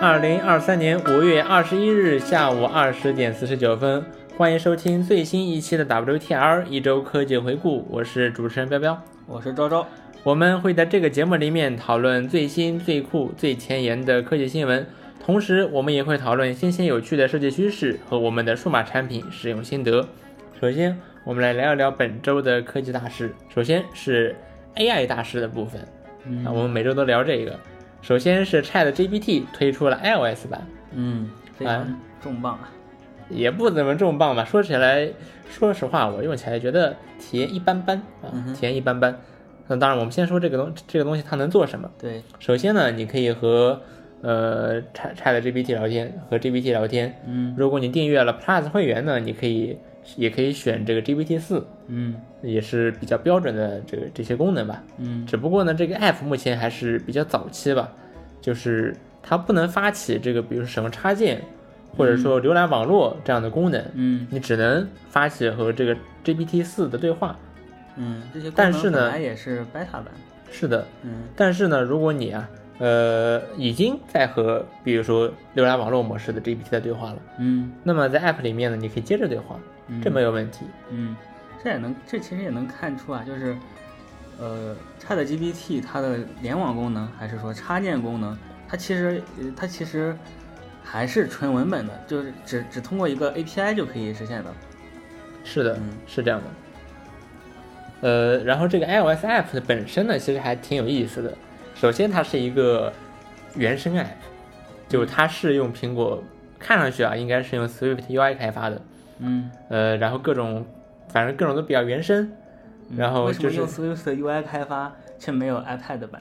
二零二三年五月二十一日下午二十点四十九分，欢迎收听最新一期的 WTR 一周科技回顾，我是主持人彪彪，我是周周。我们会在这个节目里面讨论最新、最酷、最前沿的科技新闻，同时我们也会讨论新鲜有趣的设计趋势和我们的数码产品使用心得。首先，我们来聊一聊本周的科技大事。首先是 AI 大事的部分，嗯啊，我们每周都聊这个。首先是 ChatGPT 推出了 iOS 版，嗯，非哎常重磅啊。也不怎么重磅吧。说起来，说实话，我用起来觉得体验一般般啊，嗯体验一般般。那当然，我们先说这个东这个东西它能做什么。对，首先呢，你可以和呃 Chat Chat GPT 聊天，和 GPT 聊天。嗯如果你订阅了 Plus 会员呢，你可以也可以选这个 GPT 四，嗯也是比较标准的这个这些功能吧。嗯只不过呢，这个 app 目前还是比较早期吧，就是它不能发起这个，比如说使用插件，或者说浏览网络这样的功能，嗯你只能发起和这个 GPT 四的对话。嗯，这些功能但是呢本来也是 beta 版。是的，嗯但是呢，如果你啊，呃，已经在和比如说浏览网络模式的 GPT 在对话了，嗯那么在 app 里面呢，你可以接着对话，嗯，这没有问题。嗯，这也能，这其实也能看出啊，就是呃，ChatGPT 它的联网功能还是说插件功能，它其实呃它其实还是纯文本的，就是只只通过一个 API 就可以实现的。是的，嗯是这样的。呃，然后这个 iOS app 的本身呢，其实还挺有意思的。首先，它是一个原生 app，就它是用苹果，看上去啊，应该是用 Swift UI 开发的。嗯，呃，然后各种，反正各种都比较原生。然后就是用 Swift UI 开发却没有 iPad 版？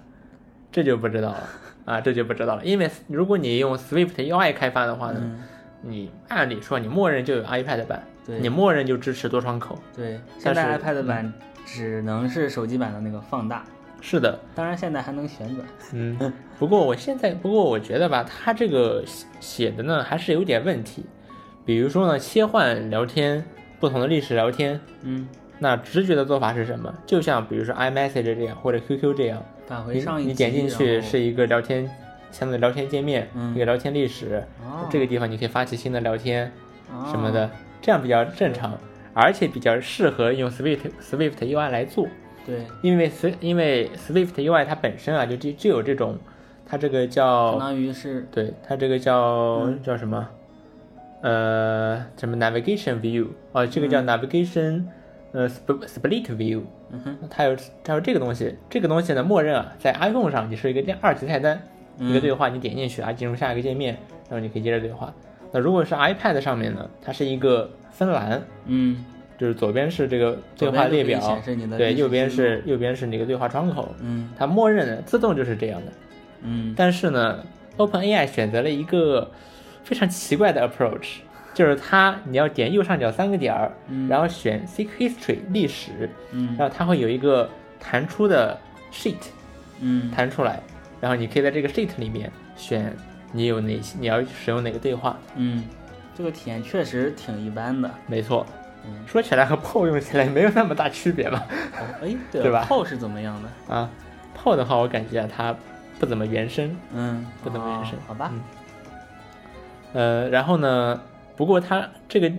这就不知道了啊，这就不知道了。因为如果你用 Swift UI 开发的话呢，嗯，你按理说你默认就有 iPad 版，对你默认就支持多窗口。对，现在 iPad 版只能是手机版的那个放大，是的，当然现在还能旋转。嗯，不过我现在，不过我觉得吧，它这个写写的呢还是有点问题。比如说呢，切换聊天，不同的历史聊天，嗯，那直觉的做法是什么？就像比如说 iMessage 这样，或者 QQ 这样，返回上一集你点进去是一个聊天，相对聊天界面，嗯一个聊天历史，哦这个地方你可以发起新的聊天什么哦的，这样比较正常，而且比较适合用 Swift Swift UI 来做。对，因为 Swift 因为 Swift UI 它本身啊就就就有这种，它这个叫相当于是对它这个叫、嗯。叫什么？呃，什么？Navigation view 哦，这个叫 navigation，、呃 sp- split view，嗯哼，它有它有这个东西，这个东西呢，默认啊，在 iPhone 上你是一个二级菜单，一个对话，你点进去啊，进入下一个界面，然后你可以接着对话。那如果是 iPad 上面呢，它是一个分栏，嗯，就是左边是这个对话列表对，右边是右边是那个对话窗口，嗯它默认的自动就是这样的。嗯但是呢，OpenAI 选择了一个非常奇怪的 approach，就是它你要点右上角三个点儿，嗯然后选 Seek History 历史，嗯然后它会有一个弹出的 sheet 嗯弹出来，然后你可以在这个 sheet 里面选你有哪些你要使用哪个对话。嗯，这个体验确实挺一般的。没错，嗯，说起来和 PO 用起来没有那么大区别吧？哦哎，对对吧炮是怎么样的？啊，PO 的话我感觉啊它不怎么原生，嗯，不怎么原生哦好吧。嗯呃，然后呢，不过它这个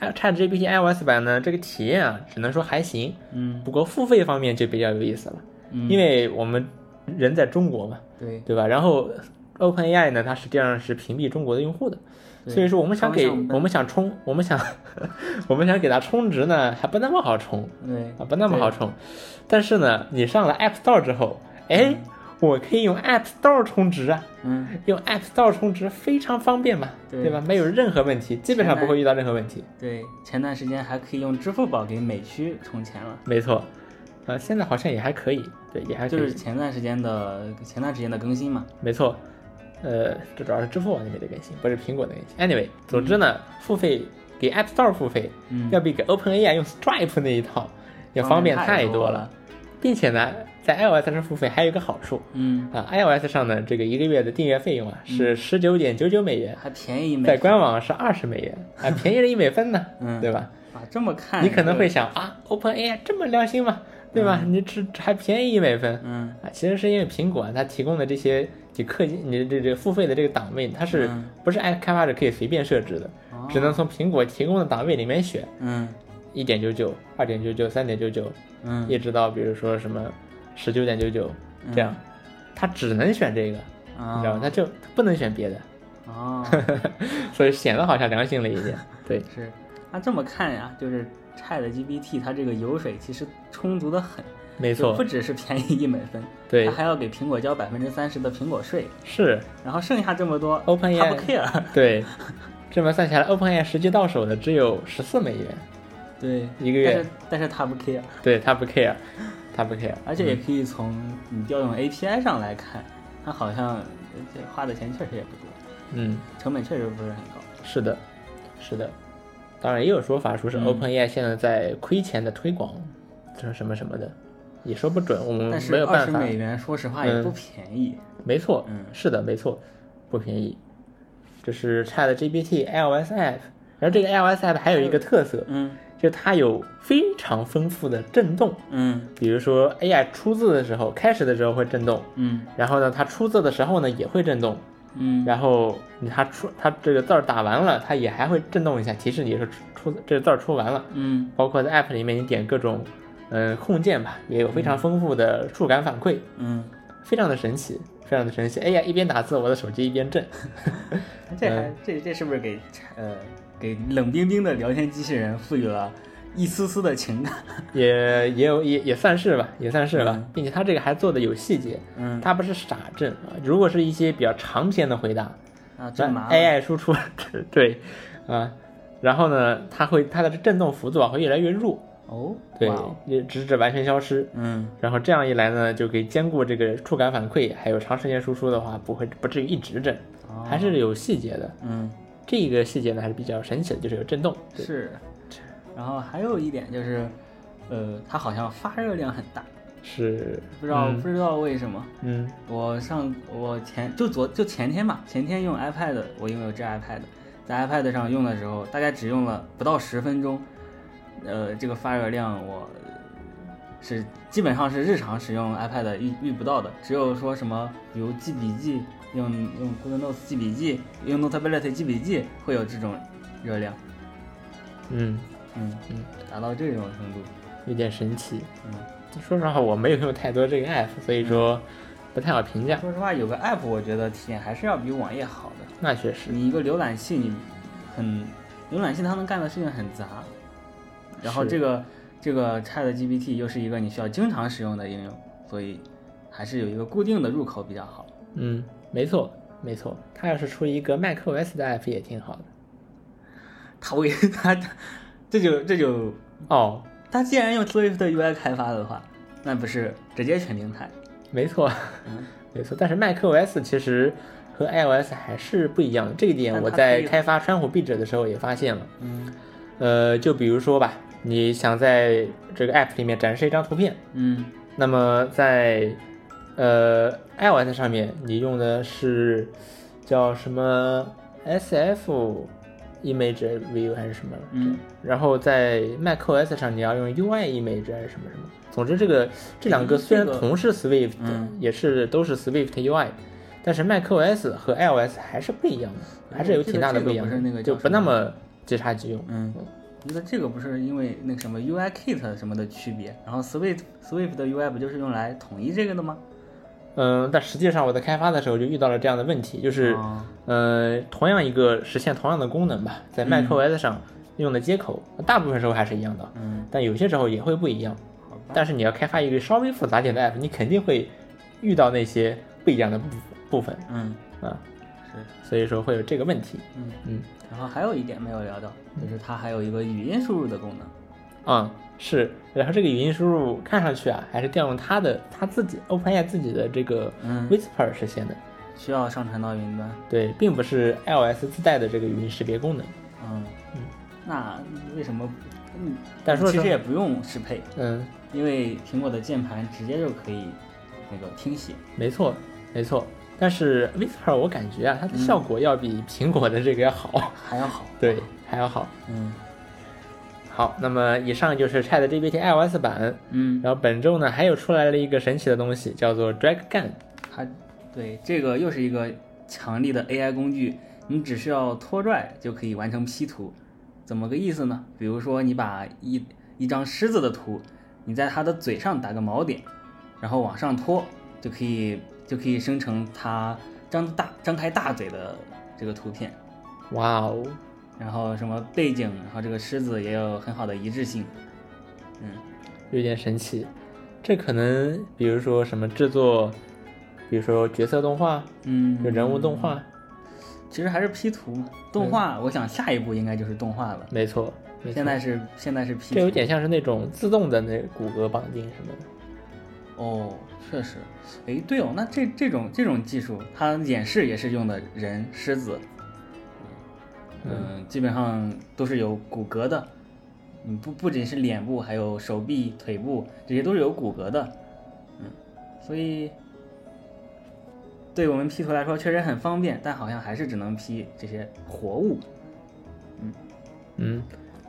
ChatGPT iOS 版呢，这个体验啊，只能说还行。嗯不过付费方面就比较有意思了，嗯，因为我们人在中国嘛，对对吧？然后 OpenAI 呢，它实际上是屏蔽中国的用户的，所以说我们想给我们想充，我们想 我们想给它充值呢，还不那么好充对啊，不那么好充。但是呢，你上了 App Store 之后，哎，我可以用 App Store 充值啊。嗯 用 App Store 充值非常方便嘛，对对吧？没有任何问题，基本上不会遇到任何问题。对，前段时间还可以用支付宝给美区充钱了。没错，呃，现在好像也还可以，对，也还可以，就是前段时间的前段时间的更新嘛。没错。呃，这主要是支付宝那边的更新，不是苹果的更新。Anyway，总之呢，付费给 App Store 付费，嗯要比给 OpenAI 用 Stripe 那一套要方便太多了，并且呢，在 iOS 上付费还有一个好处嗯，啊，iOS 上的这个一个月的订阅费用啊是十九点九九美元，还便宜在官网是二十美元，啊，便宜了一美分呢，嗯对吧？啊，这么看你可能会想啊，OpenAI 这么良心吗？对吧？你只还便宜一美分。嗯。啊，其实是因为苹果啊它提供的这些你氪金，你这这付费的这个档位，它是嗯。不是按开发者可以随便设置的，哦。只能从苹果提供的档位里面选，嗯。一点九九、二点九九、三点九九，嗯。一直到比如说什么十九点九九这样，它只能选这个，你知道吗？啊它就它不能选别的，哦，所以显得好像良心了一点。对，是，那这么看呀，就是 Chat GPT 它这个油水其实充足的很，没错不，只是便宜一美分，对它，还要给苹果交百分之三十的苹果税，是然后剩下这么多 OpenAI 它不 care，对。这么算下来，OpenAI 实际到手的只有十四美元，对，一个月但是但是它不 care，对他不 care，他不 care，而且也可以从你调用 API 上来看，它好像花的钱确实也不多，嗯，成本确实不是很高。是的，是的。当然也有说法说是嗯。OpenAI 现在在亏钱的推广，这什么什么的，也说不准，我们但是没有办法。美元，说实话也嗯。不便宜。没错，嗯。是的，没错，不便宜。这是 Chat GPT iOS app，然后这个 iOS app 还有一个特色，嗯。就是它有非常丰富的震动，嗯。比如说 AI 出字的时候，开始的时候会震动，嗯。然后呢，它出字的时候呢也会震动，嗯，然后它出它这个字儿打完了，它也还会震动一下，提示你是出出这个字儿出完了。嗯包括在 App 里面你点各种嗯、呃控件吧，也有非常丰富的触感反馈，嗯，非常的神奇，非常的神奇。哎呀，一边打字，我的手机一边震。这还这这是不是给呃给冷冰冰的聊天机器人赋予了一丝丝的情感？也也有也也算是吧，也算是吧，嗯并且它这个还做的有细节，嗯它不是傻震啊。如果是一些比较长篇的回答，啊，那真麻烦。AI 输出对啊，然后呢，它会它的震动幅度啊会越来越弱，哦，对也直至完全消失。嗯然后这样一来呢，就可以兼顾这个触感反馈，还有长时间输出的话，不会不至于一直震，哦还是有细节的。嗯这个细节呢还是比较神奇的，就是有震动。是，然后还有一点就是，呃，它好像发热量很大，是不知道、嗯不知道为什么。嗯。我上我前就昨就前天吧，前天用 iPad，我拥有这 iPad，在 iPad 上用的时候，大概只用了不到十分钟，呃，这个发热量我是基本上是日常使用 iPad 遇遇不到的，只有说什么比如记笔记，用用 Good Notes 记笔记，用 Notability 记笔记会有这种热量，嗯，嗯嗯，达到这种程度，有点神奇。嗯。说实话，我没有用太多这个 app，所以说不太好评价。说实话，有个 app 我觉得体验还是要比网页好的。那确实，你一个浏览器，你很浏览器它能干的事情很杂，然后这个这个 Chat GPT 又是一个你需要经常使用的应用，所以还是有一个固定的入口比较好。嗯，没错没错。它要是出一个 macOS 的 app 也挺好的。它为它 这就这就哦，他既然用 Swift UI 开发的话，那不是直接全平台？没错，嗯 没错。但是 macOS 其实和 iOS 还是不一样的，这一点我在开发川湖壁纸的时候也发现了。嗯呃，就比如说吧，你想在这个 app 里面展示一张图片，嗯那么在呃 iOS 上面你用的是叫什么 SF image view 还是什么？嗯然后在 macOS 上你要用 UI image 还是什么什么？总之，这个这两个嗯虽然同是 Swift，、嗯也是都是 Swift UI，但是 macOS 和 iOS 还是不一样的，还是有挺大的不一样就不那么即插即用。嗯，我觉得这个不是因为那个什么 UI Kit 什么的区别，然后 Swift Swift 的 UI 不就是用来统一这个的吗？嗯，但实际上我在开发的时候就遇到了这样的问题，就是，哦呃，同样一个实现同样的功能吧，在 macOS 上用的接口，大部分时候还是一样的，嗯，但有些时候也会不一样。但是你要开发一个稍微复杂点的 app，你肯定会遇到那些不一样的部分部分嗯，啊，是，所以说会有这个问题。嗯嗯然后还有一点没有聊到，就是它还有一个语音输入的功能。啊、是，然后这个语音输入看上去啊，还是调用它的它自己 OpenAI 自己的这个嗯 Whisper 实现的，需要上传到云端。对，并不是 iOS 自带的这个语音识别功能。嗯嗯，那为什么？嗯，但说其实也不用适配，嗯，因为苹果的键盘直接就可以那个听写。没错，没错。但是 Whisper 我感觉啊，它的效果要比苹果的这个要好，还要好。对，还要好。嗯，好，那么以上就是 Chat GPT iOS 版。嗯，然后本周呢，还有出来了一个神奇的东西，叫做 Drag Gun。它对这个又是一个强力的 AI 工具，你只需要拖拽就可以完成 P 图。怎么个意思呢？比如说你把一一张狮子的图，你在它的嘴上打个锚点，然后往上拖，就可以就可以生成它张大张开大嘴的这个图片。哇哦，然后什么背景，然后这个狮子也有很好的一致性。嗯，有点神奇。这可能比如说什么制作，比如说角色动画，嗯，就人物动画，其实还是 P 图嘛。动画，我想下一步应该就是动画了。没错。没错现在是现在是 P 图，这有点像是那种自动的那骨骼绑定什么的。哦，确实。哎，对哦，那这这种这种技术，它演示也是用的人狮子，嗯，基本上都是有骨骼的。嗯，不不仅是脸部，还有手臂、腿部，这些都是有骨骼的。嗯，所以对我们 P 图来说确实很方便，但好像还是只能 P 这些活物。嗯嗯，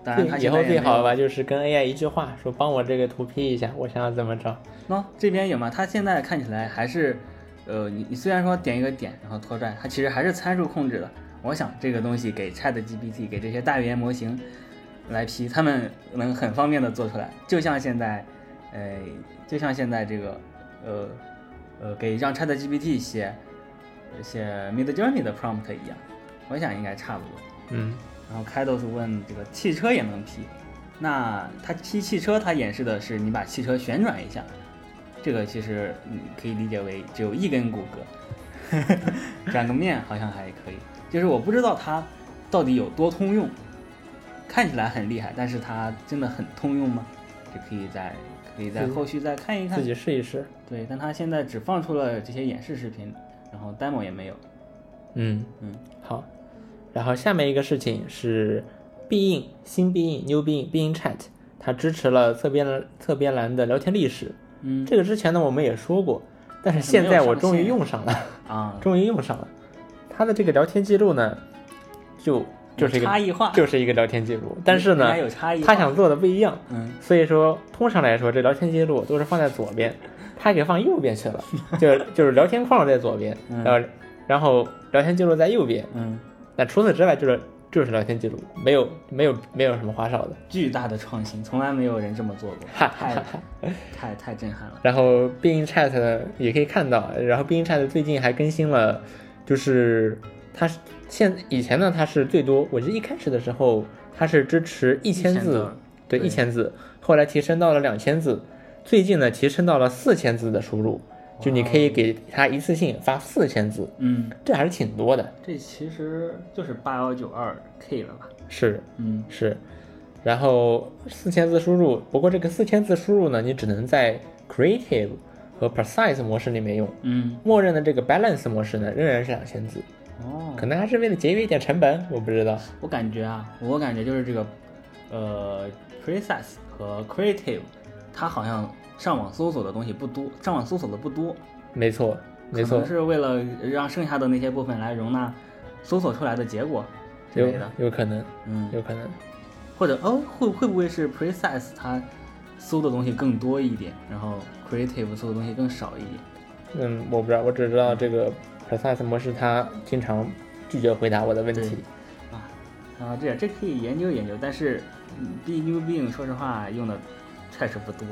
当然，它最以后最好吧，就是跟 AI 一句话说帮我这个图 P 一下，我想要怎么着。喏、这边有吗？它现在看起来还是，呃，你你虽然说点一个点，然后拖拽，它其实还是参数控制的。我想这个东西给 Chat GPT 给这些大语言模型来 P，他们能很方便的做出来，就像现在，呃，就像现在这个，呃，呃，给让 Chat GPT 写写 Mid Journey 的 prompt 一样，我想应该差不多。嗯，然后开豆是问这个汽车也能 P，那它 P 汽车，它演示的是你把汽车旋转一下，这个其实你可以理解为只有一根骨骼，转个面好像还可以。就是我不知道它到底有多通用，看起来很厉害，但是它真的很通用吗？这可以在可以在后续再看一看自。己试一试。对，但它现在只放出了这些演示视频，然后 demo 也没有。嗯嗯，好。然后下面一个事情是必应新必应 New 必应必应 Chat，它支持了侧边栏侧边栏的聊天历史。嗯这个之前呢我们也说过，但是现在我终于用上了，啊，终于用上了。它的这个聊天记录呢，就就是一个差异化，就是一个聊天记录，但是呢，有差异。他想做的不一样。嗯。所以说，通常来说，这聊天记录都是放在左边，他给放右边去了，就是就是聊天框在左边，嗯然后然后聊天记录在右边。嗯，那除此之外，就是就是聊天记录，没有没有没有什么花哨的。巨大的创新，从来没有人这么做过，哈哈 太。太太震撼了。然后 Bing Chat 呢也可以看到，然后 Bing Chat 最近还更新了，就是它是现以前呢它是最多，我记得一开始的时候它是支持一千字对一千字，后来提升到了两千字，最近呢提升到了四千字的输入，就你可以给它一次性发四千字，嗯，这还是挺多的。这其实就是八幺九二 K 了吧？是嗯是，然后四千字输入，不过这个四千字输入呢，你只能在 Creative 和 Precise 模式里面用。嗯，默认的这个 balance 模式呢，仍然是两千字，哦，可能还是为了节约一点成本，我不知道。我感觉啊，我感觉就是这个，呃，Precise 和 Creative，它好像上网搜索的东西不多，上网搜索的不多，没错，没错可能，是为了让剩下的那些部分来容纳搜索出来的结果之有类的。有可能，嗯，有可能。或者哦，会会不会是 Precise 它搜的东西更多一点，然后 Creative 做的东西更少一点？嗯，我不知道，我只知道这个 precise 模式它经常拒绝回答我的问题。啊，啊，这这可以研究研究，但是嗯 B New Bing 说实话用的确实不多。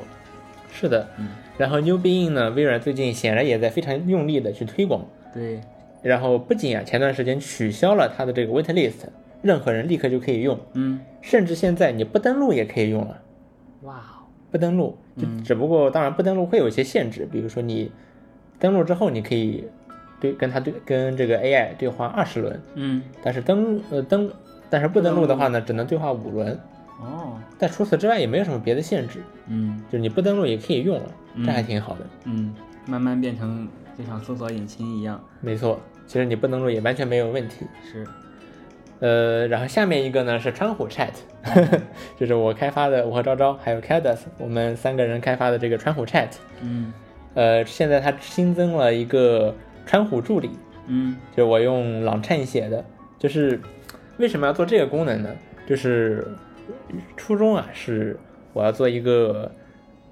是的，嗯，然后 New Bing 呢，微软最近显然也在非常用力的去推广。对，然后不仅啊，前段时间取消了它的这个 wait list，任何人立刻就可以用，嗯，甚至现在你不登录也可以用了。哇哦，不登录，就嗯只不过当然不登录会有一些限制，比如说你登录之后，你可以对跟它对跟这个 AI 对话二十轮，嗯，但是登呃登，但是不登录的话呢，只能对话五轮。哦，但除此之外也没有什么别的限制，嗯就是你不登录也可以用了，嗯这还挺好的。嗯，慢慢变成就像搜索引擎一样，没错，其实你不登录也完全没有问题。是，呃，然后下面一个呢是川虎 Chat，就是我开发的，我和昭昭还有 Cadas 我们三个人开发的这个川虎 Chat。嗯呃，现在它新增了一个川虎助理，嗯就我用朗衬写的。就是为什么要做这个功能呢？就是初衷啊是我要做一个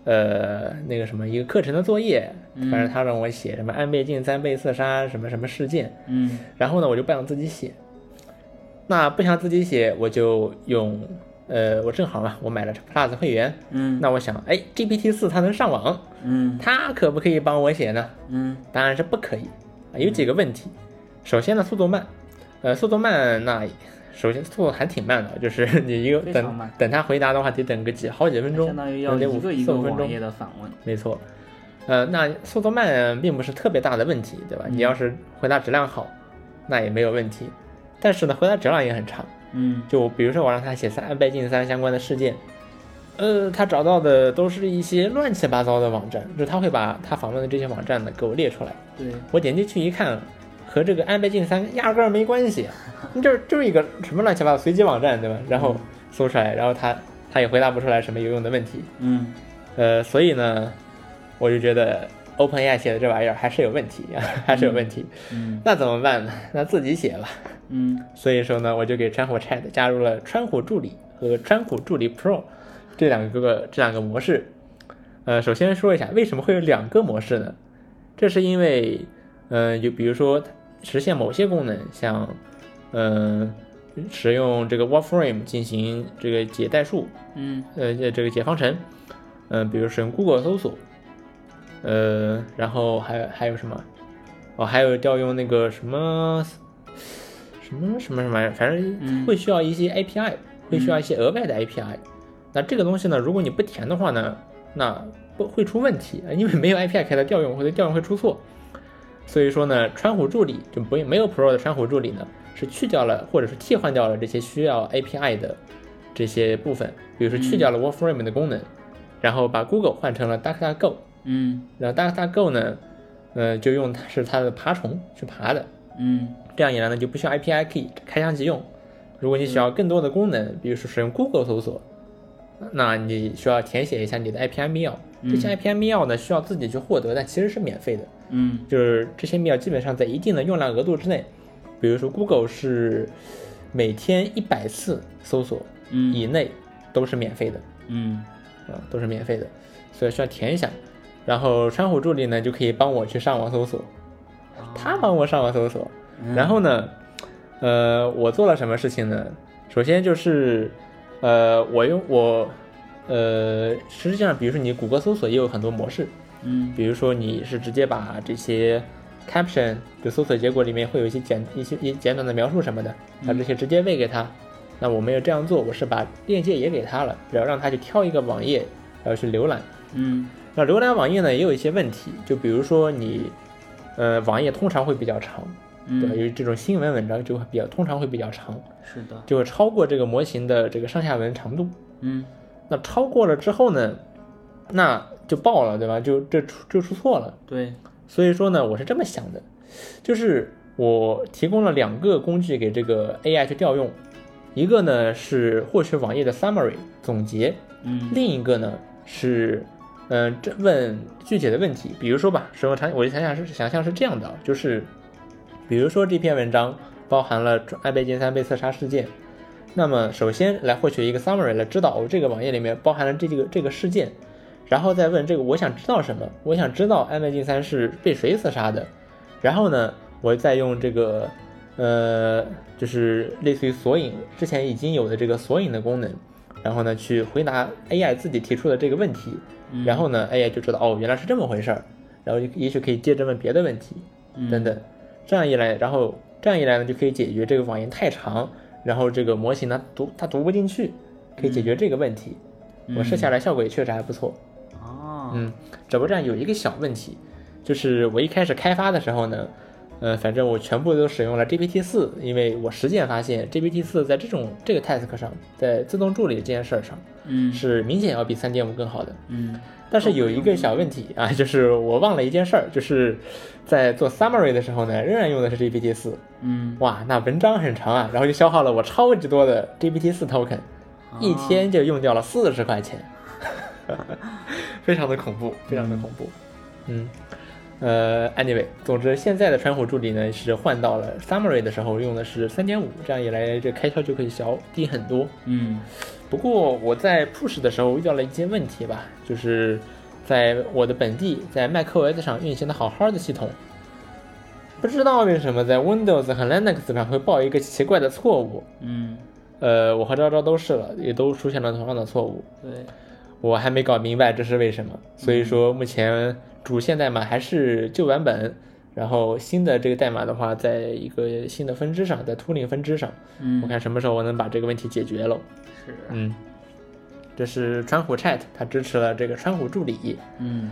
呃那个什么一个课程的作业，嗯反正他让我写什么安倍晋三被刺杀什么什么事件，嗯然后呢我就不想自己写，那不想自己写我就用呃我正好嘛我买了 Plus 会员，嗯那我想哎 GPT 四它能上网，嗯它可不可以帮我写呢？嗯当然是不可以啊，有几个问题。首先呢，速度慢，呃，速度慢，那首先速度还挺慢的，就是 你一个等等他回答的话，得等个几好几分钟，相当于要一个一四五分钟个网页，的访问。没错。呃，那速度慢并不是特别大的问题，对吧？嗯你要是回答质量好，那也没有问题。但是呢，回答质量也很差。嗯就比如说我让他写三安倍晋三相关的事件，呃，他找到的都是一些乱七八糟的网站，就是他会把他访问的这些网站呢给我列出来。对，我点进去一看，和这个安倍晋三压根儿没关系，就是就是一个什么乱七八糟随机网站，对吧？然后搜出来，然后他他也回答不出来什么有用的问题，嗯呃，所以呢，我就觉得 OpenAI 写的这玩意儿还是有问题，还是有问题。嗯那怎么办呢？那自己写吧。嗯所以说呢，我就给川火 Chat 加入了川火助理和川火助理 Pro 这两个这两个模式。呃，首先说一下为什么会有两个模式呢？这是因为，呃，就比如说实现某些功能，像，嗯、使用这个 Warframe 进行这个解代数，嗯呃，这个解方程，嗯、比如使用 Google 搜索，呃，然后还有还有什么？哦，还有调用那个什么什么什么什么玩意儿，反正嗯。会需要一些 API，、会需要一些额外的 API。那这个东西呢，如果你不填的话呢，那不会出问题，因为没有 API 给它调用，或者调用会出错。所以说呢，川湖助理就不没有 Pro 的川湖助理呢，是去掉了或者是替换掉了这些需要 API 的这些部分，比如说去掉了 Warframe 的功能，然后把 Google 换成了 DuckDuckGo，嗯。然后 DuckDuckGo 呢，呃，就用它是它的爬虫去爬的，嗯这样一来呢就不需要 API 可以开箱即用。如果你需要更多的功能，比如说使用 Google 搜索，那你需要填写一下你的 API 密钥。这些 API 密钥呢需要自己去获得，但其实是免费的。嗯就是这些密钥基本上在一定的用量额度之内，比如说 Google 是每天一百次搜索嗯以内都是免费的嗯啊，都是免费的，所以需要填一下。然后川虎助理呢就可以帮我去上网搜索，他帮我上网搜索。嗯然后呢，呃，我做了什么事情呢？首先就是，呃，我用我，呃，实际上，比如说你谷歌搜索也有很多模式，嗯比如说你是直接把这些 caption 就搜索结果里面会有一些简一些一简短的描述什么的，把这些直接喂给他。那我没有这样做，我是把链接也给他了，然后让他去挑一个网页，然后去浏览。嗯那浏览网页呢也有一些问题，就比如说你，呃，网页通常会比较长，对因为这种新闻文章就会比较通常会比较长，是的就会超过这个模型的这个上下文长度。嗯那超过了之后呢，那就爆了，对吧？就这出就出错了。对所以说呢，我是这么想的，就是我提供了两个工具给这个 AI 去调用，一个呢是获取网页的 summary 总结，嗯另一个呢是，嗯、这问具体的问题，比如说吧，使用场我就想想是想象是这样的啊，就是，比如说这篇文章包含了安倍晋三被刺杀事件，那么首先来获取一个 summary 来知道哦这个网页里面包含了这个这个事件，然后再问这个我想知道什么，我想知道安倍晋三是被谁刺杀的，然后呢，我再用这个，呃，就是类似于索引之前已经有的这个索引的功能，然后呢去回答 AI 自己提出的这个问题，嗯。然后呢 AI 就知道哦原来是这么回事儿，然后也许可以接着问别的问题嗯。等等，这样一来，然后这样一来呢就可以解决这个网页太长，然后这个模型呢读它读不进去，可以解决这个问题。我试下来效果也确实还不错。哦嗯，只不过这样有一个小问题，就是我一开始开发的时候呢，呃，反正我全部都使用了 GPT 四，因为我实践发现 GPT 四在这种这个 task 上，在自动助理这件事儿上嗯是明显要比三点五更好的。嗯但是有一个小问题啊，就是我忘了一件事儿，就是在做 summary 的时候呢，仍然用的是 GPT 四。嗯。哇，那文章很长啊，然后就消耗了我超级多的 GPT 四 token，一哦天就用掉了四十块钱，非常的恐怖，非常的恐怖。嗯，呃，anyway，总之现在的川普助理呢是换到了 summary 的时候用的是三点五，这样一来这开销就可以小低很多。嗯不过我在 push 的时候遇到了一些问题吧，就是在我的本地在 macOS 上运行的好好的系统，不知道为什么在 Windows 和 Linux 上会报一个奇怪的错误。嗯，呃，我和昭昭都试了，也都出现了同样的错误。对，我还没搞明白这是为什么，所以说目前主线代码还是旧版本，然后新的这个代码的话，在一个新的分支上，在 tooling 分支上，嗯，我看什么时候我能把这个问题解决了。是，嗯，这是川虎 Chat，它支持了这个川虎助理。嗯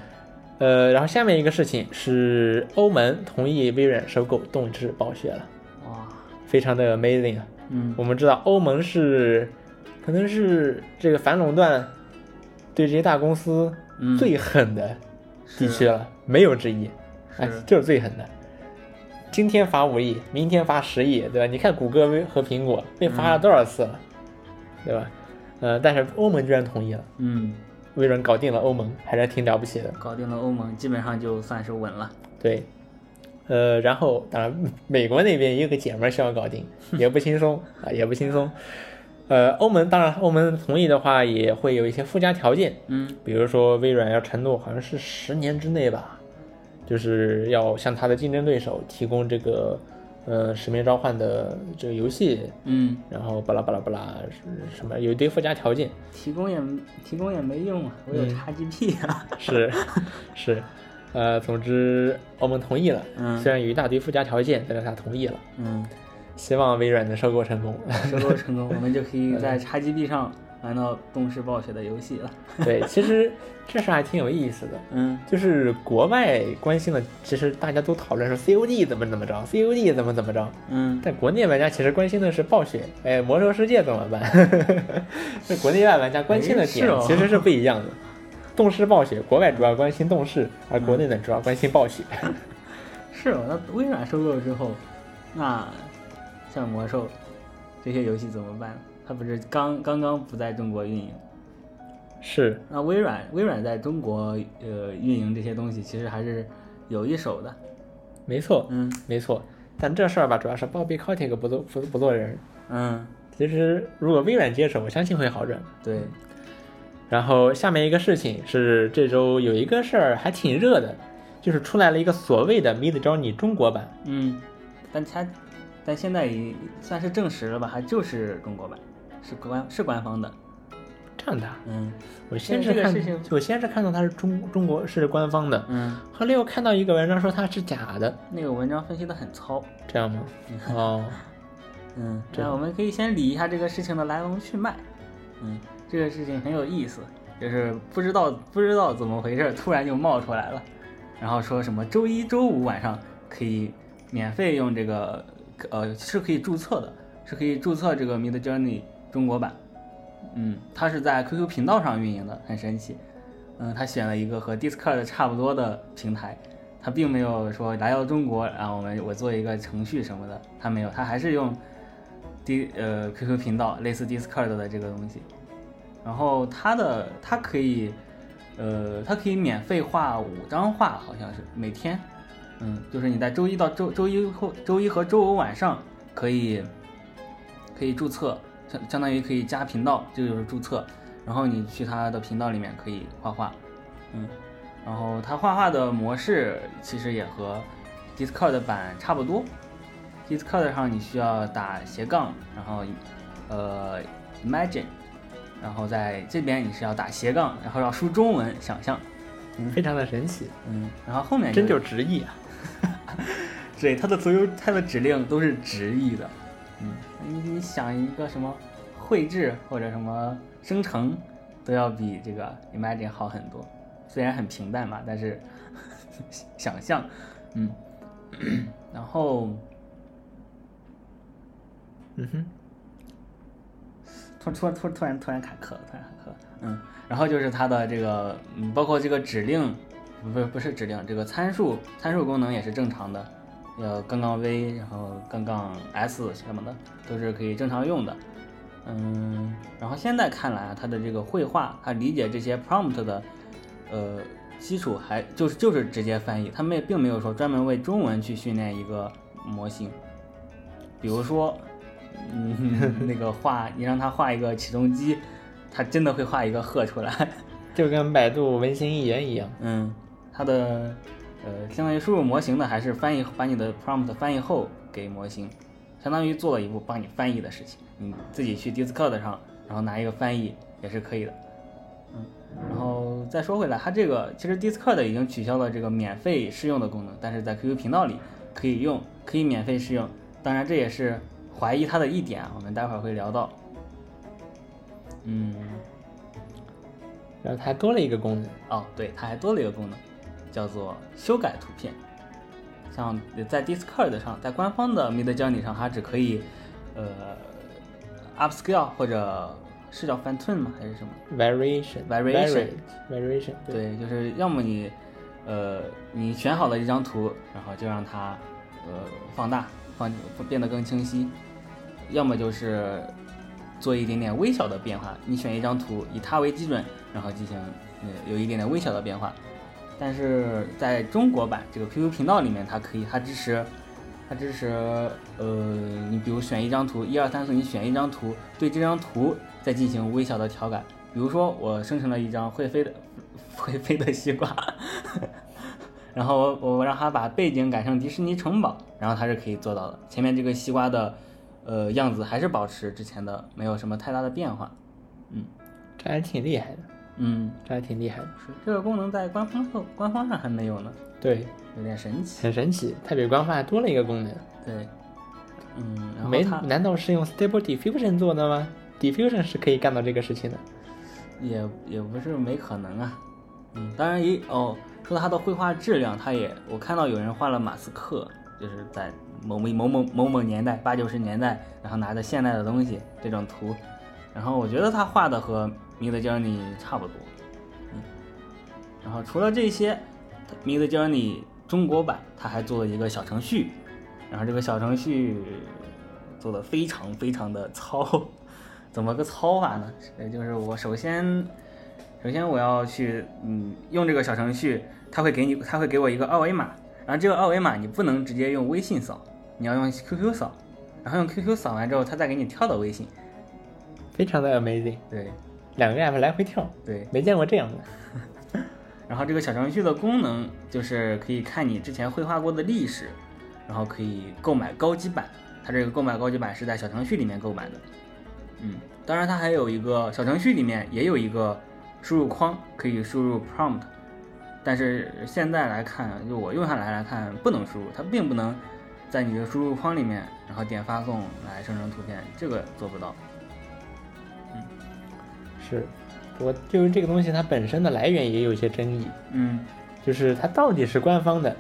呃，然后下面一个事情是欧盟同意微软收购动视暴雪了，哇，非常的 amazing 啊！嗯我们知道欧盟是可能是这个反垄断对这些大公司嗯最狠的地区了，没有之一。哎是，就是最狠的。今天罚五亿，明天罚十亿，对吧？你看谷歌微和苹果被罚了多少次了，对吧？呃，但是欧盟居然同意了，嗯，微软搞定了欧盟，还是挺了不起的。搞定了欧盟，基本上就算是稳了。对，呃，然后当然美国那边也有个姐们儿需要搞定，也不轻松啊，也不轻松。呃，欧盟当然，欧盟同意的话，也会有一些附加条件，嗯比如说微软要承诺，好像是十年之内吧，就是要向他的竞争对手提供这个呃《使命召唤》的这个游戏，嗯，然后巴拉巴拉巴拉是什么，有一堆附加条件，提供也提供也没用啊，我有嗯 XGP 啊。是是，呃，总之欧盟同意了，嗯虽然有一大堆附加条件，但是他同意了，嗯，希望微软能收购成功。收购成功，我们就可以在 XGP 上玩到动视暴雪的游戏了。对，其实这事儿还挺有意思的。嗯就是国外关心的，其实大家都讨论说 COD 怎么怎么着，COD 怎么怎么着，嗯，但国内玩家其实关心的是暴雪，哎，魔兽世界怎么办？这国内外玩家关心的点其实是不一样的。动视暴雪，国外主要关心动视，而国内呢主要关心暴雪。是哦，那微软收购之后，那像魔兽这些游戏怎么办？它不是刚刚刚不在中国运营？是，那微软微软在中国呃运营这些东西，其实还是有一手的。没错，嗯没错。但这事儿吧，主要是 Bobby Kotick 不做不不做人。嗯，其实如果微软接手，我相信会好转。对，然后下面一个事情是这周有一个事儿还挺热的，就是出来了一个所谓的 Mid Journey 中国版。嗯，但它但现在已算是证实了吧？还就是中国版，是官是官方的。这样的啊，嗯我先是看这个事情，我先是看到它是中中国是官方的，嗯，后来又看到一个文章说它是假的，那个文章分析的很糙。这样吗？哦，嗯，这样我们可以先理一下这个事情的来龙去脉。嗯，这个事情很有意思，就是不知道不知道怎么回事，突然就冒出来了，然后说什么周一周五晚上可以免费用这个，呃，是可以注册的，是可以注册这个 Mid Journey 中国版。嗯，它是在 QQ 频道上运营的，很神奇。嗯，他选了一个和 Discord 差不多的平台，他并没有说来到中国，然后我们我做一个程序什么的，他没有，他还是用 D 呃 QQ 频道类似 Discord 的这个东西。然后它的它可以，呃，它可以免费画五张画，好像是每天，嗯，就是你在周一到周周一后周一和周五晚上可以可以注册，相相当于可以加频道，这就是注册。然后你去他的频道里面可以画画，嗯，然后他画画的模式其实也和 Discord 版差不多。Discord 上你需要打斜杠，然后呃 Imagine，然后在这边你是要打斜杠，然后要输中文想象，嗯非常的神奇，嗯，然后后面真就就直译啊！对，他的所有他的指令都是直译的。嗯，你你想一个什么绘制或者什么生成，都要比这个 Imagine 好很多。虽然很平淡嘛，但是 想象，嗯，然后嗯哼，突突突突然突然卡壳了，突然卡壳了，嗯，然后就是它的这个，嗯，包括这个指令，不是不是指令，这个参数参数功能也是正常的，要杠杠 V，然后杠杠 S 什么的都是可以正常用的，嗯，然后现在看来啊，它的这个绘画，它理解这些 prompt 的，呃，基础还就是就是直接翻译，他们也并没有说专门为中文去训练一个模型。比如说，嗯，那个画，你让他画一个起重机，他真的会画一个鹤出来。就跟百度文心一言一样。嗯，它的呃，相当于输入模型呢还是翻译，把你的 prompt 翻译后给模型，相当于做了一步帮你翻译的事情。你自己去 Discord 上，然后拿一个翻译也是可以的。嗯，然后再说回来，它这个其实 Discord 已经取消了这个免费试用的功能，但是在 QQ 频道里可以用，可以免费试用。当然，这也是怀疑它的一点，我们待会儿会聊到。嗯。然后它还多了一个功能哦，对，它还多了一个功能，叫做修改图片。像在 Discord 上，在官方的 Midjourney 上，它只可以呃 upscale 或者是叫 fine tune 吗？还是什么？variation，variation，variation。对，就是要么你呃你选好了一张图，然后就让它呃放大，放变得更清晰；要么就是做一点点微小的变化。你选一张图，以它为基准。然后进行呃有一点点微小的变化，但是在中国版这个 QQ 频道里面，它可以它支持，它支持呃你比如选一张图，一二三四，你选一张图，对这张图再进行微小的调改。比如说我生成了一张会飞的 会飞的西瓜，然后我我让它把背景改成迪士尼城堡，然后它是可以做到的。前面这个西瓜的呃样子还是保持之前的，没有什么太大的变化。嗯，这还挺厉害的。嗯，这还挺厉害的。是这个功能在官方后官方上还没有呢。对，有点神奇。很神奇，它比官方还多了一个功能。对，嗯，没，难道是用 Stable Diffusion 做的吗？Diffusion 是可以干到这个事情的。也也不是没可能啊。嗯，当然也哦，说它的绘画质量，它也我看到有人画了马斯克，就是在某某某某某某年代八九十年代，然后拿着现代的东西这种图，然后我觉得他画的和。Midjourney 差不多，嗯，然后除了这些，Midjourney 中国版它还做了一个小程序，然后这个小程序做的非常非常的糙，怎么个糙法呢？也就是我首先，首先我要去嗯用这个小程序，它会给你，它会给我一个二维码，然后这个二维码你不能直接用微信扫，你要用 QQ 扫，然后用 QQ 扫完之后，它再给你跳到微信，非常的 amazing，对。两个 app 来回跳，对，没见过这样的。然后这个小程序的功能就是可以看你之前绘画过的历史，然后可以购买高级版。它这个购买高级版是在小程序里面购买的。嗯，当然它还有一个小程序里面也有一个输入框，可以输入 prompt。但是现在来看，就我用下来来看，不能输入，它并不能在你的输入框里面，然后点发送来生成图片，这个做不到。是，我就是这个东西，它本身的来源也有一些争议。嗯，就是它到底是官方的，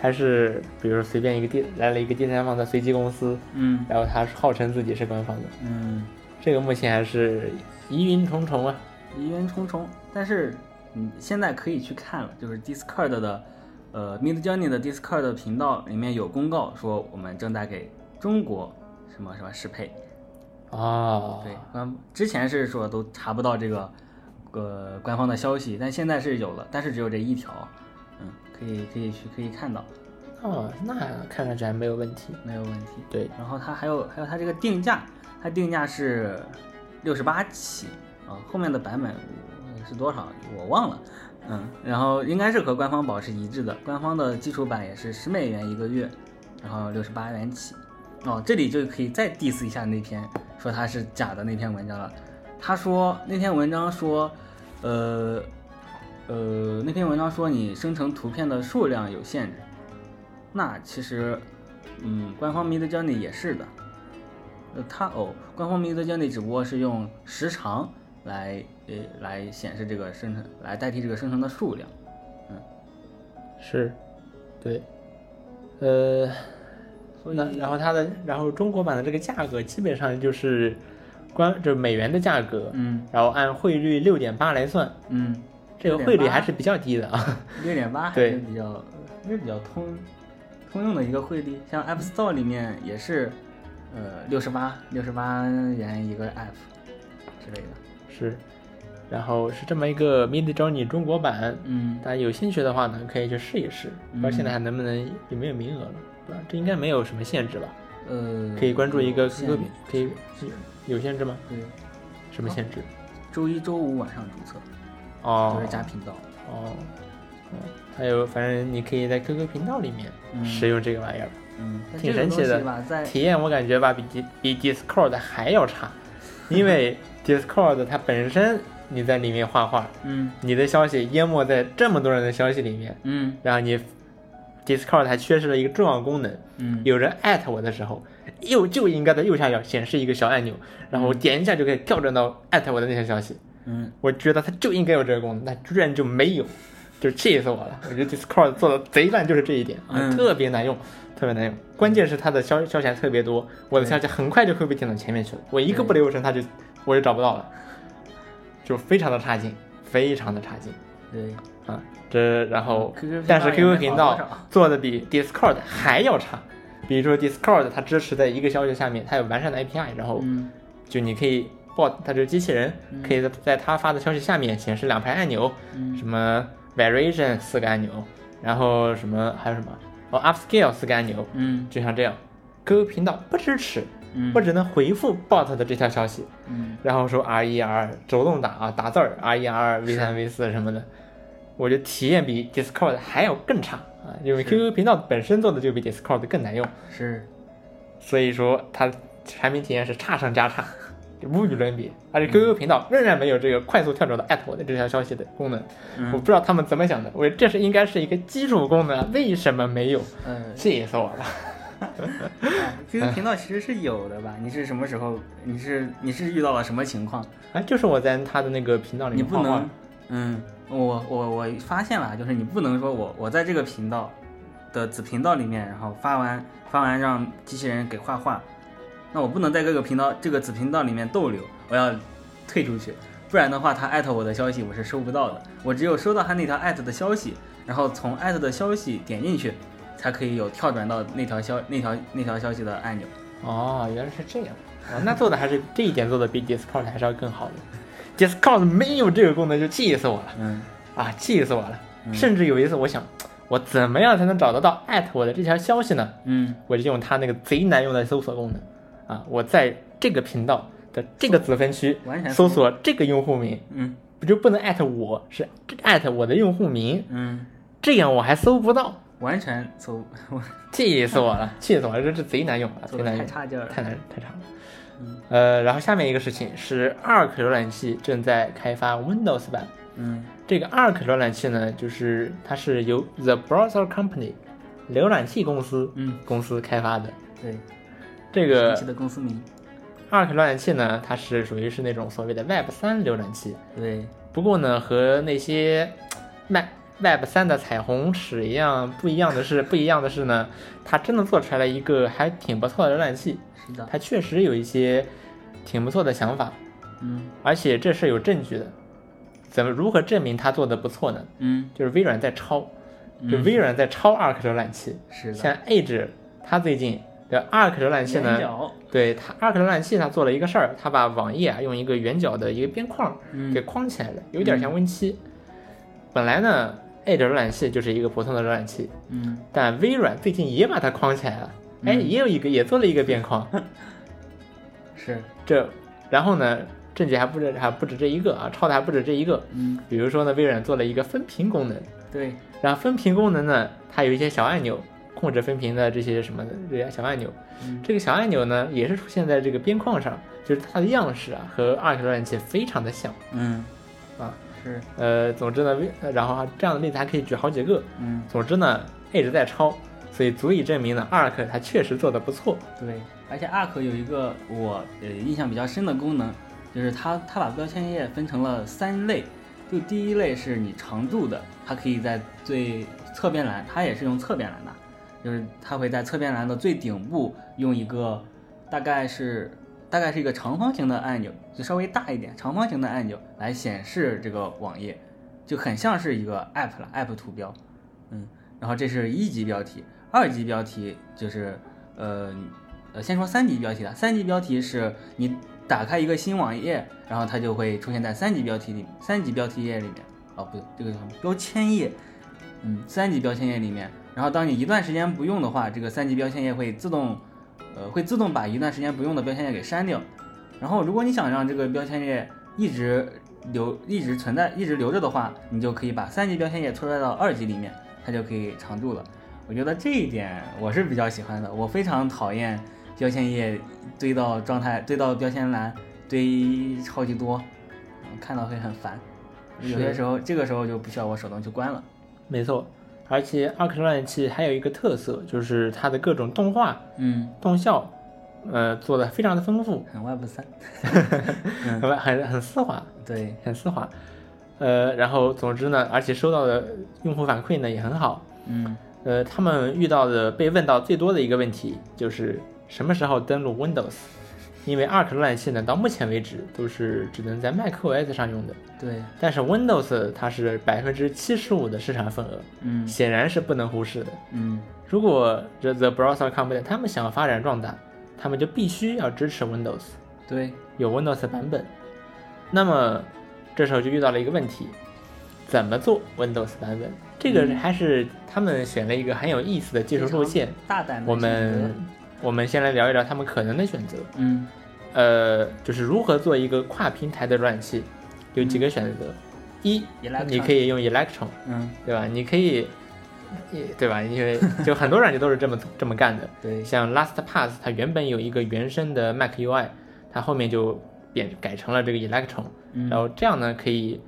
还是比如说随便一个第来了一个第三方的随机公司，嗯，然后它号称自己是官方的，嗯，这个目前还是疑云重重啊，疑云重重。但是你现在可以去看了，就是 Discord 的，呃，Midjourney 的 Discord 频道里面有公告说，我们正在给中国什么什么适配。啊，对，官之前是说都查不到这个，呃，官方的消息，但现在是有了，但是只有这一条，嗯，可以可以去可以看到，哦，那看上去还没有问题，没有问题，对，然后它还有还有它这个定价，它定价是六十八起，啊，后面的版本是多少我忘了，嗯，然后应该是和官方保持一致的，官方的基础版也是十美元一个月，然后六十八元起，哦，这里就可以再 diss 一下那篇。说他是假的那篇文章了，他说那篇文章说，呃，呃，那篇文章说你生成图片的数量有限制，那其实，嗯，官方 Midjourney 也是的，呃，他哦，官方 Midjourney 只不过是用时长来呃来显示这个生成，来代替这个生成的数量，嗯，是，对，呃。那然后它的，然后中国版的这个价格基本上就是关就是美元的价格，嗯，然后按汇率六点八来算，嗯，这个汇率还是比较低的啊，六点八还是比较，还是比较通通用的一个汇率，像 App Store 里面也是，呃，六十八六十八元一个 App 之类的，是，然后是这么一个 Mid Journey 中国版，嗯。大家有兴趣的话呢，可以去试一试。不知道嗯。现在还能不能有没有名额了？这应该没有什么限制吧？嗯，可以关注一个 QQ 频，可以有限制吗？对，什么限制？周一周五晚上注册，哦就是加频道。哦，嗯，还有反正你可以在 QQ 频道里面嗯使用这个玩意儿，嗯，挺神奇的体验我感觉吧比比 Discord 还要差，因为 Discord 它本身你在里面画画，嗯你的消息淹没在这么多人的消息里面，嗯然后你 Discord 还缺失了一个重要功能，嗯有人艾特我的时候，右就应该在右下角显示一个小按钮，然后我点一下就可以跳转到艾特我的那些消息。嗯我觉得它就应该有这个功能，但居然就没有，就气死我了。我觉得 Discord 做的贼烂，就是这一点啊，嗯特别难用，特别难用。关键是它的消消息还特别多，我的消息很快就会被顶到前面去了，我一个不留神，它就我就找不到了，就非常的差劲，非常的差劲对，啊。这然后但是 QQ 频道做的比 Discord 还要差。比如说 Discord 它支持在一个消息下面，它有完善的 API，然后嗯就你可以 bot 它就是机器人，可以在在它发的消息下面显示两排按钮，嗯什么 variation 四个按钮，然后什么还有什么哦 upscale 四个按钮，嗯就像这样。QQ 频道不支持，嗯我只能回复 bot 的这条消息，嗯然后说 R 一 R 手动打啊打字儿 R 一 R V 三 V 四什么的，我觉得体验比 Discord 还要更差啊，因为 QQ 频道本身做的就比 Discord 更难用，是所以说它产品体验是差上加差，无与伦比。而且 QQ 频道仍然没有这个快速跳转到艾特我的这条消息的功能，我不嗯知道他们怎么想的，我这是应该是一个基础功能，为什么没有？嗯气死我了！QQ 频道其实是有的吧？你是什么时候？你是你是遇到了什么情况？啊，就是我在他的那个频道里你不面画画能，嗯，我我我发现了，就是你不能说我我在这个频道的子频道里面，然后发完发完让机器人给画画，那我不能在这个频道这个子频道里面逗留，我要退出去，不然的话他艾特我的消息我是收不到的，我只有收到他那条艾特的消息，然后从艾特的消息点进去，才可以有跳转到那条消那条那条消息的按钮。哦，原来是这样啊，那做的还是这一点做的比 Discord 还是要更好的。Discord 没有这个功能就气死我了。嗯。啊，气死我了！嗯。甚至有一次我想，我怎么样才能找得到艾特我的这条消息呢？嗯。我就用它那个贼难用的搜索功能。啊，我在这个频道的这个子分区搜索这个用户名，嗯。不就不能艾特我，是艾特我的用户名，嗯，这样我还搜不到，完全搜 气死我了，气死我了，这这贼难用啊，贼难用，太差劲了。太难太差了。嗯呃，然后下面一个事情是 Arc 浏览器正在开发 Windows 版。嗯这个 Arc 浏览器呢，就是它是由 The Browser Company 浏览器公司嗯，公司开发的。对，这个神奇的公司名。Arc 浏览器呢，它是属于是那种所谓的 Web 三浏览器。对，不过呢，和那些 Web Web 三的彩虹尺一样，不一样的是，不一样的是呢，它真的做出来了一个还挺不错的浏览器。是的。它确实有一些挺不错的想法，嗯而且这是有证据的。怎么如何证明他做的不错呢？嗯，就是微软在抄，就嗯微软在抄 Arc 浏览器。是的。像 Edge，它最近的 Arc 浏览器呢，对它 Arc 浏览器它做了一个事儿，它把网页啊用一个圆角的一个边框嗯给框起来了，有点像 Win 7。本来呢，Edge 浏览器就是一个普通的浏览器，嗯但微软最近也把它框起来了，哎，嗯也有一个也做了一个边框。是这，然后呢，证据还不止还不止这一个啊，抄的还不止这一个。嗯比如说呢，微软做了一个分屏功能，对然后分屏功能呢，它有一些小按钮控制分屏的这些什么的这些小按钮。嗯这个小按钮呢，也是出现在这个边框上，就是它的样式啊和 Arc 浏览器非常的像嗯啊。是呃，总之呢，微呃然后啊这样的例子还可以举好几个。嗯总之呢，一直在抄，所以足以证明呢，Arc 它确实做的不错。对，而且 Arc 有一个我呃印象比较深的功能，就是它它把标签页分成了三类，就第一类是你常驻的，它可以在最侧边栏，它也是用侧边栏的，就是它会在侧边栏的最顶部用一个大概是大概是一个长方形的按钮，就稍微大一点长方形的按钮来显示这个网页，就很像是一个 app 了，app 图标，嗯，然后这是一级标题，二级标题就是呃呃，先说三级标题的，三级标题是你打开一个新网页，然后它就会出现在三级标题里，三级标题页里面。哦，不对，这个叫什么标签页？嗯，三级标签页里面。然后当你一段时间不用的话，这个三级标签页会自动，呃，会自动把一段时间不用的标签页给删掉。然后如果你想让这个标签页一直留、一直存在、一直留着的话，你就可以把三级标签页拖拽到二级里面，它就可以常驻了。我觉得这一点我是比较喜欢的。我非常讨厌标签页堆到状态、堆到标签栏堆超级多，看到会很烦。有些时候，这个时候就不需要我手动去关了。没错。而且 Arc 浏览器还有一个特色，就是它的各种动画、嗯，动效，呃，做的非常的丰富，很 Web 三，很很很丝滑，对，很丝滑。呃，然后总之呢，而且收到的用户反馈呢也很好，嗯，呃，他们遇到的被问到最多的一个问题就是什么时候登录 Windows。因为 Arc 浏览器呢，到目前为止都是只能在 macOS 上用的。对，但是 Windows 它是百分之七十五的市场份额，嗯，显然是不能忽视的。嗯，如果这 The Browser Company 他们想要发展壮大，他们就必须要支持 Windows，对，有 Windows 版本。那么这时候就遇到了一个问题，怎么做 Windows 版本？这个还是他们选了一个很有意思的技术路线。大胆的我们。我们先来聊一聊他们可能的选择。嗯，呃，就是如何做一个跨平台的浏览器，有几个选择。一，你可以用 Electron，嗯，对吧？你可以，对吧？因为就很多软件都是这么这么干的。对，像 LastPass，它原本有一个原生的 Mac UI，它后面就变改成了这个 Electron，然后这样呢，可以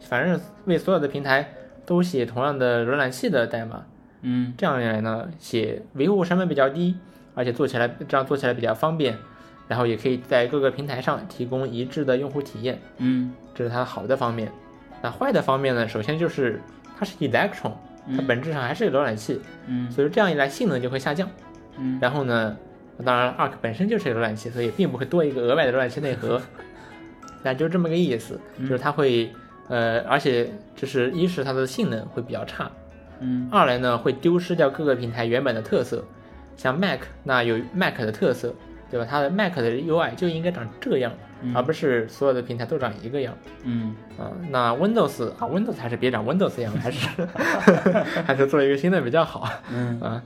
反正为所有的平台都写同样的浏览器的代码。嗯，这样一来呢，写维护成本比较低。而且做起来这样做起来比较方便，然后也可以在各个平台上提供一致的用户体验。嗯，这是它好的方面。那坏的方面呢？首先就是它是 Electron，它本质上还是个浏览器。嗯，所以说这样一来性能就会下降。嗯，然后呢，当然 Arc 本身就是个浏览器，所以并不会多一个额外的浏览器内核。那就这么个意思，就是它会呃，而且就是一是它的性能会比较差。嗯，二来呢会丢失掉各个平台原本的特色。像 Mac 那有 Mac 的特色，对吧？它的 Mac 的 UI 就应该长这样，而不是所有的平台都长一个样。嗯啊，那 Windows 啊，Windows 还是别长 Windows 样，还是 还是做一个新的比较好。嗯啊，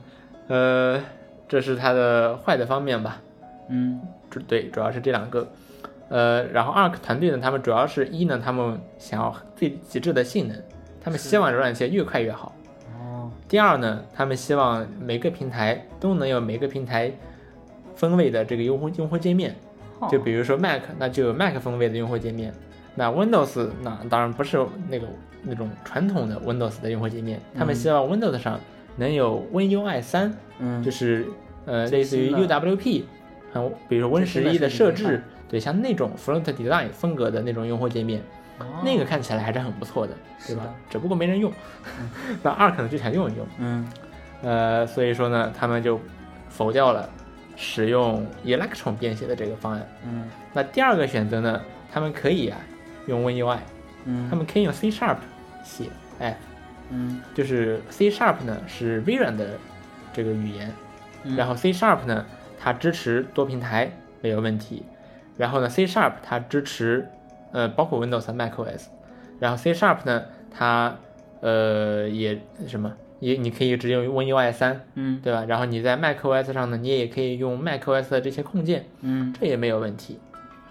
呃，这是它的坏的方面吧？嗯，主对，主要是这两个。呃，然后 Arc 团队呢，他们主要是一呢，他们想要最极致的性能，他们希望浏览器越快越好。哦第二呢，他们希望每个平台都能有每个平台分位的这个用户用户界面，就比如说 Mac，那就有 Mac 分位的用户界面。那 Windows 那当然不是那个那种传统的 Windows 的用户界面，他们希望 Windows 上能有 WinUI 三，嗯，就是呃类似于 UWP，嗯，比如说 Win 十一的设置，对，像那种 Front Design 风格的那种用户界面。那个看起来还是很不错的，对吧？只不过没人用，那二可能就想用一用，嗯，呃，所以说呢，他们就否掉了使用 Electron 编写的这个方案，嗯，那第二个选择呢，他们可以啊用 WinUI，嗯，他们可以用 C Sharp 写 App，嗯，就是 C Sharp 呢是微软的这个语言，然后 C Sharp 呢它支持多平台没有问题，然后呢 C Sharp 它支持。呃，包括 Windows 和 macOS，然后 C Sharp 呢，它呃也什么也你可以直接用 WinUI 三，嗯，对吧？然后你在 macOS 上呢，你也可以用 macOS 的这些控件，嗯，这也没有问题。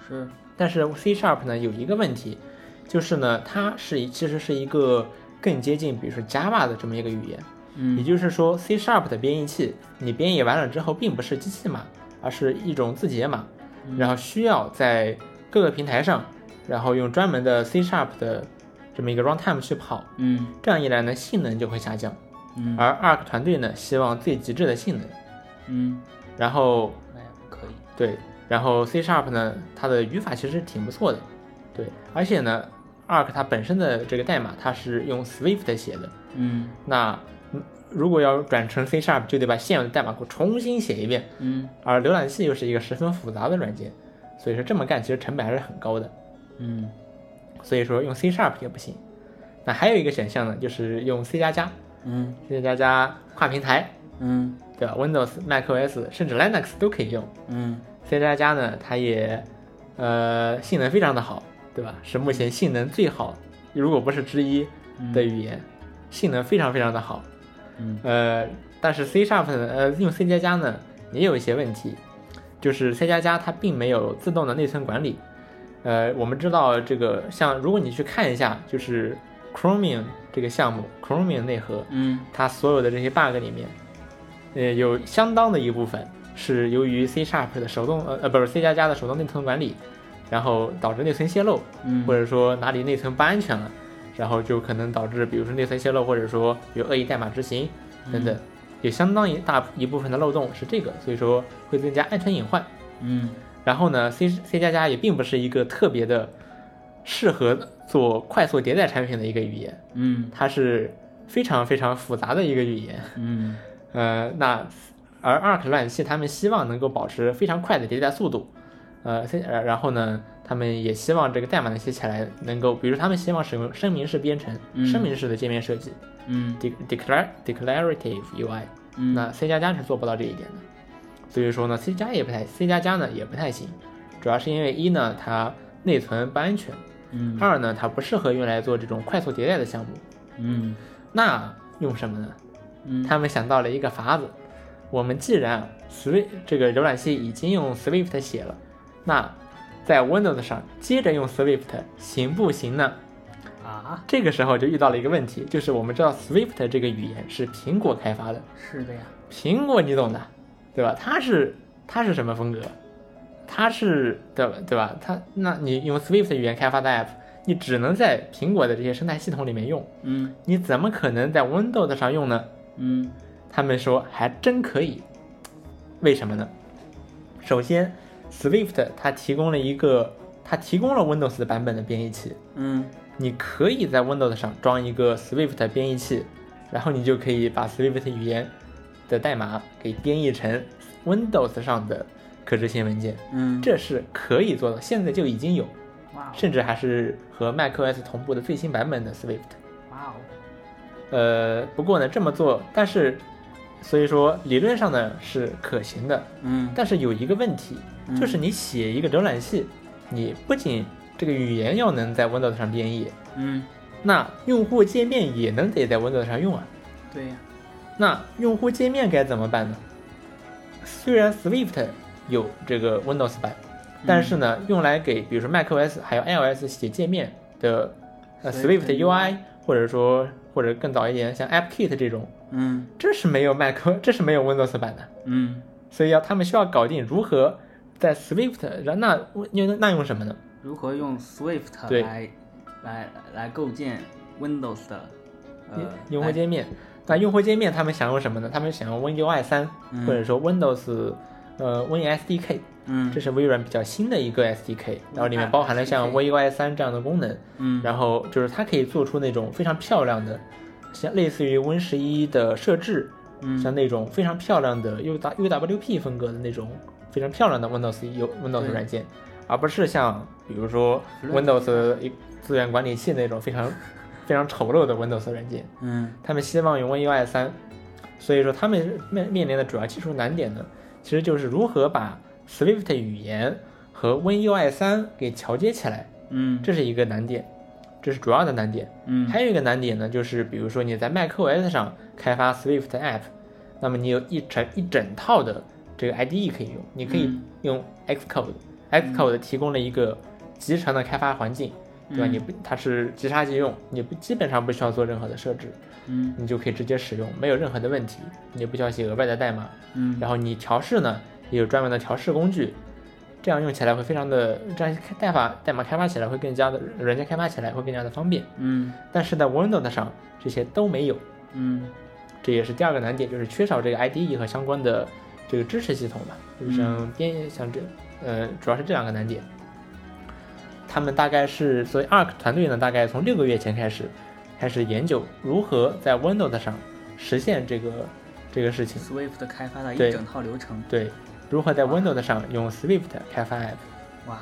是，但是 C Sharp 呢有一个问题，就是呢它是其实是一个更接近比如说 Java 的这么一个语言，嗯，也就是说 C Sharp 的编译器你编译完了之后，并不是机器码，而是一种字节码，然后需要在各个平台上。然后用专门的 C Sharp 的这么一个 runtime 去跑，嗯，这样一来呢，性能就会下降，嗯，而 Arc 团队呢，希望最极致的性能，嗯，然后可以，对，然后 C Sharp 呢，它的语法其实挺不错的，对，而且呢，Arc 它本身的这个代码它是用 Swift 写的，嗯，那如果要转成 C Sharp，就得把现有的代码库重新写一遍，嗯，而浏览器又是一个十分复杂的软件，所以说这么干其实成本还是很高的。嗯，所以说用 C Sharp 也不行。那还有一个选项呢，就是用 C 加加，嗯，C 加加跨平台，嗯，对吧？Windows、macOS 甚至 Linux 都可以用。嗯，C 加加呢，它也呃，性能非常的好，对吧？是目前性能最好，如果不是之一的语言，性能非常非常的好。嗯。呃，但是 C Sharp，呃，用 C 加加呢也有一些问题，就是 C 加加它并没有自动的内存管理。呃，我们知道这个，像如果你去看一下，就是 Chromium 这个项目，Chromium 内核，嗯。它所有的这些 bug 里面，呃，有相当的一部分是由于 C Sharp 的手动，呃呃，不是 C 加加的手动内存管理，然后导致内存泄露，嗯。或者说哪里内存不安全了，然后就可能导致，比如说内存泄露，或者说有恶意代码执行等等，有相当一大一部分的漏洞是这个，所以说会增加安全隐患。嗯然后呢，C C 加加也并不是一个特别的适合做快速迭代产品的一个语言，嗯它是非常非常复杂的一个语言。嗯 呃，那而 Arc 浏览器他们希望能够保持非常快的迭代速度，呃，C 呃然后呢，他们也希望这个代码能写起来能够，比如他们希望使用声明式编程、嗯。声明式的界面设计嗯，de declar declarative UI，、嗯。那 C 加加是做不到这一点的，所以说呢，C 加也不太，C 加加呢也不太行，主要是因为一呢它内存不安全，嗯。二呢它不适合用来做这种快速迭代的项目，嗯。那用什么呢？嗯。他们想到了一个法子，我们既然 Swift 这个浏览器已经用 Swift 写了，那在 Windows 上接着用 Swift 行不行呢？啊，这个时候就遇到了一个问题，就是我们知道 Swift 这个语言是苹果开发的，是的呀，苹果你懂的，对吧？它是它是什么风格？它是对吧？对吧？它那你用 Swift 语言开发的 App，你只能在苹果的这些生态系统里面用，嗯你怎么可能在 Windows 上用呢？嗯他们说还真可以，为什么呢？首先，Swift 它提供了一个，它提供了 Windows 的版本的编译器，嗯。你可以在 Windows 上装一个 Swift 编译器，然后你就可以把 Swift 语言的代码给编译成 Windows 上的可执行文件，嗯，这是可以做的，现在就已经有，哇哦。甚至还是和 macOS 同步的最新版本的 Swift。哇哦，呃，不过呢，这么做，但是，所以说理论上呢是可行的，嗯。但是有一个问题，嗯。就是你写一个浏览器，你不仅这个语言要能在 Windows 上编译，嗯。那用户界面也能得在 Windows 上用啊。对呀，那用户界面该怎么办呢？虽然 Swift 有这个 Windows 版，但是呢，用来给比如说 macOS 还有 iOS 写界面的 Swift UI，或者说或者更早一点像 AppKit 这种，嗯。这是没有 Mac，这是没有 Windows 版的，嗯。所以要他们需要搞定如何在 Swift，然那用那用什么呢？如何用 Swift 对。来来来构建 Windows 的呃用户界面。那用户界面他们想用什么呢？他们想用 WinUI 三、嗯。或者说 Windows 呃 WinSDK，嗯。这是微软比较新的一个 SDK，然后里面包含了像 WinUI 三这样的功能，嗯。然后就是它可以做出那种非常漂亮的，像类似于 Win 十一的设置，嗯。像那种非常漂亮的 U W UWP 风格的那种非常漂亮的 Windows 有 Windows 软件，而不是像比如说 Windows 资源管理器那种非常 非常丑陋的 Windows 软件。嗯。他们希望用 WinUI 三，所以说他们面面临的主要技术难点呢，其实就是如何把 Swift 语言和 WinUI 三给桥接起来，嗯。这是一个难点，这是主要的难点。嗯还有一个难点呢，就是比如说你在 macOS 上开发 Swift App，那么你有一整一整套的这个 IDE 可以用，你可以嗯用 Xcode，Xcode 提供了一个集成的开发环境，对吧？嗯你不它是即插即用，你不基本上不需要做任何的设置。嗯你就可以直接使用，没有任何的问题，你也不需要写额外的代码。嗯然后你调试呢，也有专门的调试工具，这样用起来会非常的，这样开代码代码开发起来会更加的，软件开发起来会更加的方便。嗯。但是在 Windows 上这些都没有，嗯。这也是第二个难点，就是缺少这个 IDE 和相关的这个支持系统吧，就是像编像这呃，主要是这两个难点。他们大概是所以 Arc 团队呢，大概从六个月前开始，开始研究如何在 Windows 上实现这个这个事情。Swift 开发的一整套流程，对，如何在 Windows 上用 Swift 开发 App。哇，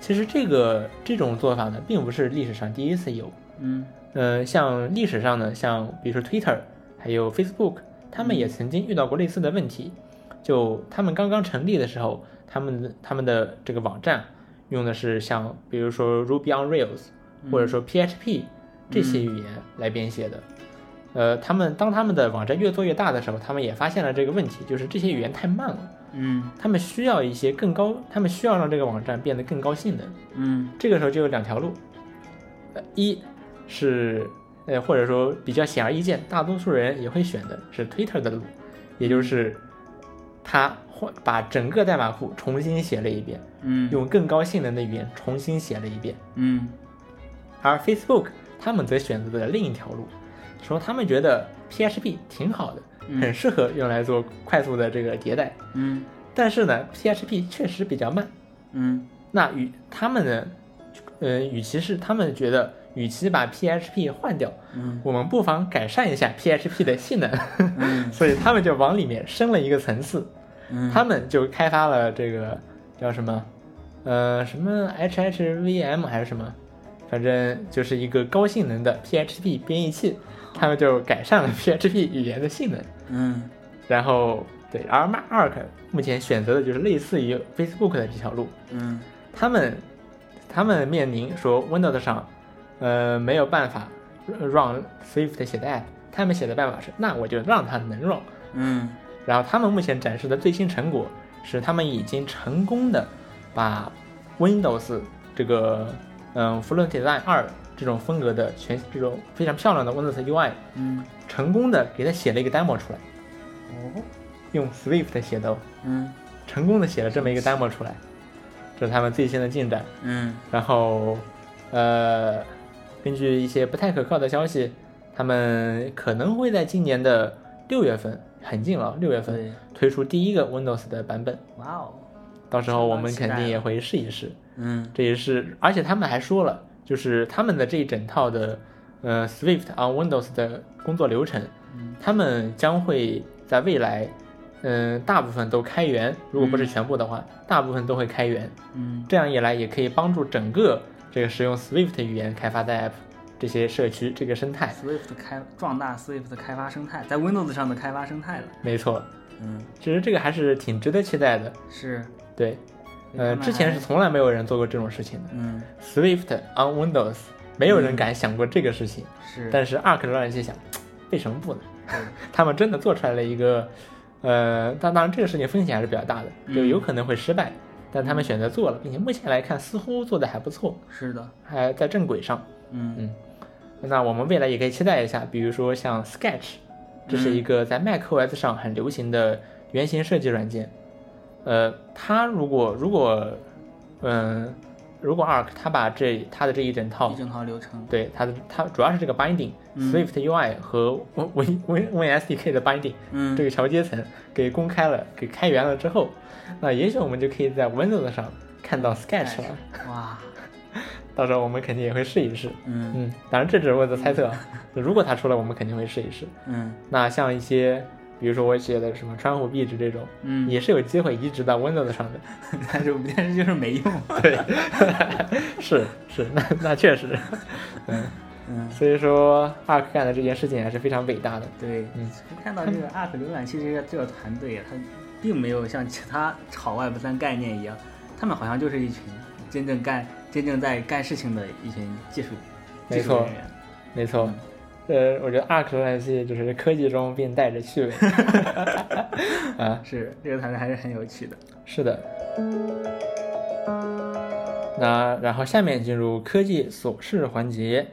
其实这个这种做法呢，并不是历史上第一次有。嗯呃，像历史上呢，像比如说 Twitter，还有 Facebook，他们也曾经遇到过类似的问题。就他们刚刚成立的时候，他们他们的这个网站用的是像比如说 Ruby on Rails 或者说 PHP 这些语言来编写的。呃，他们当他们的网站越做越大的时候，他们也发现了这个问题，就是这些语言太慢了。嗯。他们需要一些更高，他们需要让这个网站变得更高性能。嗯。这个时候就有两条路，呃，一是呃或者说比较显而易见，大多数人也会选的是 Twitter 的路，也就是他换把整个代码库重新写了一遍，嗯。用更高性能的语言重新写了一遍。嗯。而 Facebook 他们则选择了另一条路，说他们觉得 PHP 挺好的，嗯很适合用来做快速的这个迭代，嗯。但是呢，PHP 确实比较慢。嗯。那与他们呢，呃，与其是他们觉得，与其把 PHP 换掉，嗯。我们不妨改善一下 PHP 的性能，嗯。所以他们就往里面升了一个层次，嗯。他们就开发了这个叫什么，呃，什么 HHVM 还是什么，反正就是一个高性能的 PHP 编译器，他们就改善了 PHP 语言的性能。嗯。然后对，而 Arc 目前选择的就是类似于 Facebook 的这条路，嗯。他们他们面临说 Windows 上，呃没有办法让 Swift 写的 app，他们写的办法是，那我就让它能 run。嗯。然后他们目前展示的最新成果是，他们已经成功的把 Windows 这个嗯 Fluent Design 二这种风格的全这种非常漂亮的 Windows UI，嗯。成功的给它写了一个 demo 出来，哦。用 Swift 写的哦，嗯。成功的写了这么一个 demo 出来，这是他们最新的进展。嗯。然后，呃，根据一些不太可靠的消息，他们可能会在今年的六月份，很近了，六月份推出第一个 Windows 的版本。哇哦。到时候我们肯定也会试一试。嗯。这也是，而且他们还说了，就是他们的这一整套的呃 Swift on Windows 的工作流程，嗯他们将会在未来，嗯、大部分都开源，如果不是全部的话，大部分都会开源。嗯这样一来，也可以帮助整个这个使用 Swift 语言开发的 App 这些社区这个生态。Swift 开壮大 Swift 的开发生态，在 Windows 上的开发生态了。没错，嗯，其实这个还是挺值得期待的。是，对，呃，之前是从来没有人做过这种事情的。嗯 Swift on Windows，没有人敢想过这个事情。是，但是 Arc 让人去想，为什么不呢？他们真的做出来了一个，呃，但当然这个事情风险还是比较大的，就嗯有可能会失败。但他们选择做了，并且目前来看似乎做的还不错，是的，还在正轨上。嗯嗯，那我们未来也可以期待一下，比如说像 Sketch，这是一个在 macOS 上很流行的原型设计软件。呃，他如果如果，嗯、如果 Arc 他把这他的这一整套一整套流程，对他的他主要是这个 binding、嗯 Swift UI 和 Win Win Win SDK 的 binding 嗯，这个桥接层给公开了，给开源了之后，那也许我们就可以在 Windows 上看到 Sketch 了。哇，到时候我们肯定也会试一试。嗯嗯，当然这只是我的猜测啊。如果他出来，我们肯定会试一试。嗯那像一些，比如说我写的什么窗户壁纸这种，嗯，也是有机会移植到 Windows 上的。但是但是就是没用，对，是是，那那确实，嗯，嗯，所以说 Arc 干的这件事情还是非常伟大的。对，嗯，看到这个 Arc 浏览器这个这个团队啊，它并没有像其他炒 Web 三概念一样，他们好像就是一群真正干真正在干事情的一群技术没错技术人员。没错，呃，我觉得 Arc 浏览器就是科技中并带着趣味。啊，是这个团队还是很有趣的。是的。那然后下面进入科技琐事环节。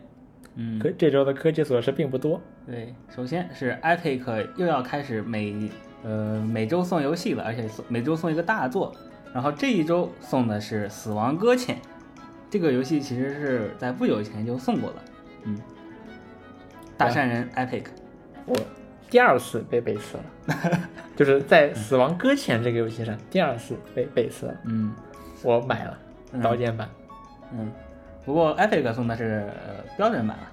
嗯科这周的科技琐事并不多。对，首先是 Epic 又要开始每呃每周送游戏了，而且送每周送一个大作。然后这一周送的是《死亡搁浅》，这个游戏其实是在不久前就送过了。嗯，大善人 Epic，我第二次被背刺了，就是在《死亡搁浅》这个游戏上第二次被背刺了。嗯。我买了嗯。刀剑版，嗯，不过 Epic 送的是、呃、标准版了。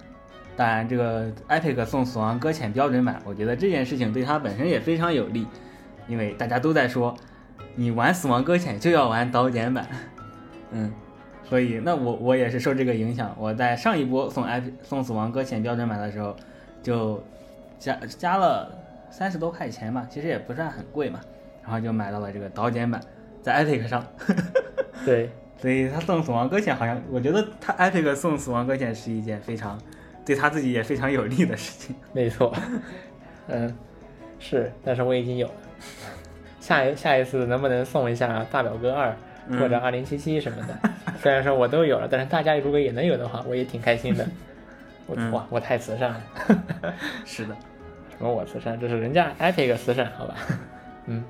当然，这个 Epic 送《死亡搁浅》标准版，我觉得这件事情对它本身也非常有利，因为大家都在说，你玩《死亡搁浅》就要玩刀剑版，嗯，所以那我我也是受这个影响，我在上一波送 Epic 送《死亡搁浅》标准版的时候，就加加了三十多块钱吧，其实也不算很贵嘛，然后就买到了这个导剪版，在 Epic 上，对，所以他送死亡搁浅，好像我觉得他 Epic 送死亡搁浅是一件非常对他自己也非常有利的事情。没错，嗯，是，但是我已经有了。下一下一次能不能送一下大表哥二嗯或者二零七七什么的？虽然说我都有了，但是大家如果也能有的话，我也挺开心的。我、嗯哇，我太慈善了。是的，什么我慈善？这是人家 Epic 慈善，好吧？嗯。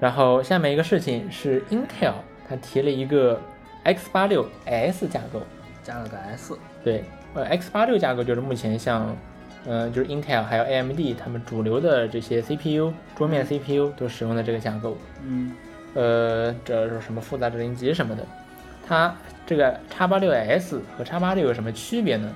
然后下面一个事情是 Intel，它提了一个 X 八六 S 架构。加了个 S。对，呃，X 八六架构就是目前像，呃，就是 Intel 还有 AMD 他们主流的这些 CPU 桌面 CPU 都使用的这个架构。嗯呃，这是什么复杂指令集什么的，它这个 x 八六 S 和 x 八六有什么区别呢？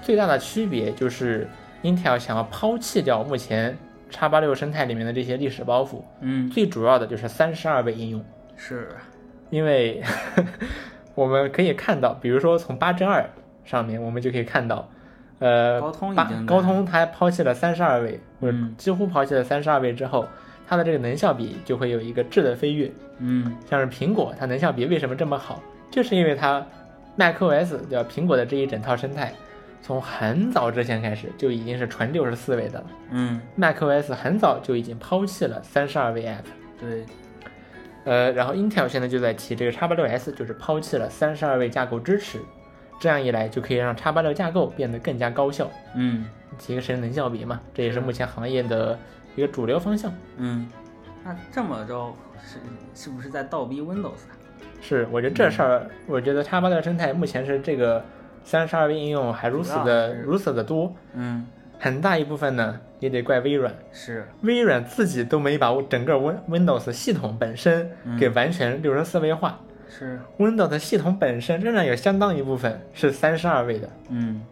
最大的区别就是 Intel 想要抛弃掉目前 x 八六生态里面的这些历史包袱，嗯，最主要的就是三十二位应用，是，因为 我们可以看到，比如说从八针二上面，我们就可以看到，呃，高通已经高通它抛弃了三十二位，或者嗯。几乎抛弃了三十二位之后，它的这个能效比就会有一个质的飞跃。嗯像是苹果，它能效比为什么这么好？就是因为它 macOS 对吧？苹果的这一整套生态，从很早之前开始就已经是纯六十四位的了。嗯，macOS 很早就已经抛弃了三十二位 app，对，呃，然后 Intel 现在就在提这个 x 八六 S，就是抛弃了三十二位架构支持，这样一来就可以让 x 八六架构变得更加高效，嗯提个升能效比嘛，这也是目前行业的一个主流方向。嗯，那这么着是是不是在倒逼 Windows 啊？是，我觉得这事儿，我觉得叉八六生态目前是这个三十二位应用还如此的如此的多，嗯，很大一部分呢也得怪微软，是，微软自己都没把整个 Win Windows 系统本身给完全六十四位化、是，w i n d o w s 系统本身仍然有相当一部分是三十二位的。嗯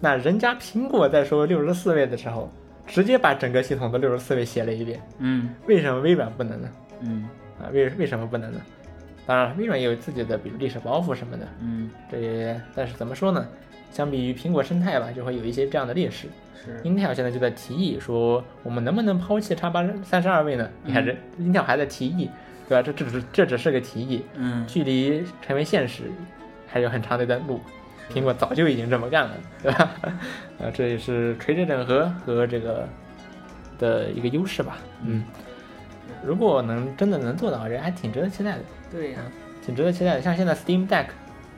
那人家苹果在说六十四位的时候，直接把整个系统的六十四位写了一遍，嗯为什么微软不能呢？嗯啊，为为什么不能呢？当然，微软也有自己的，比如历史包袱什么的，嗯，这也但是怎么说呢？相比于苹果生态吧，就会有一些这样的劣势。是，Intel 现在就在提议说，我们能不能抛弃叉八三十二位呢？你看这 Intel 还在提议，对吧？这这只这只是个提议，嗯距离成为现实还有很长的一段路。苹果早就已经这么干了，对吧？呃，这也是垂直整合和这个的一个优势吧。嗯，如果能真的能做到，人还挺值得期待的，对呀，挺值得期待的。像现在 Steam Deck，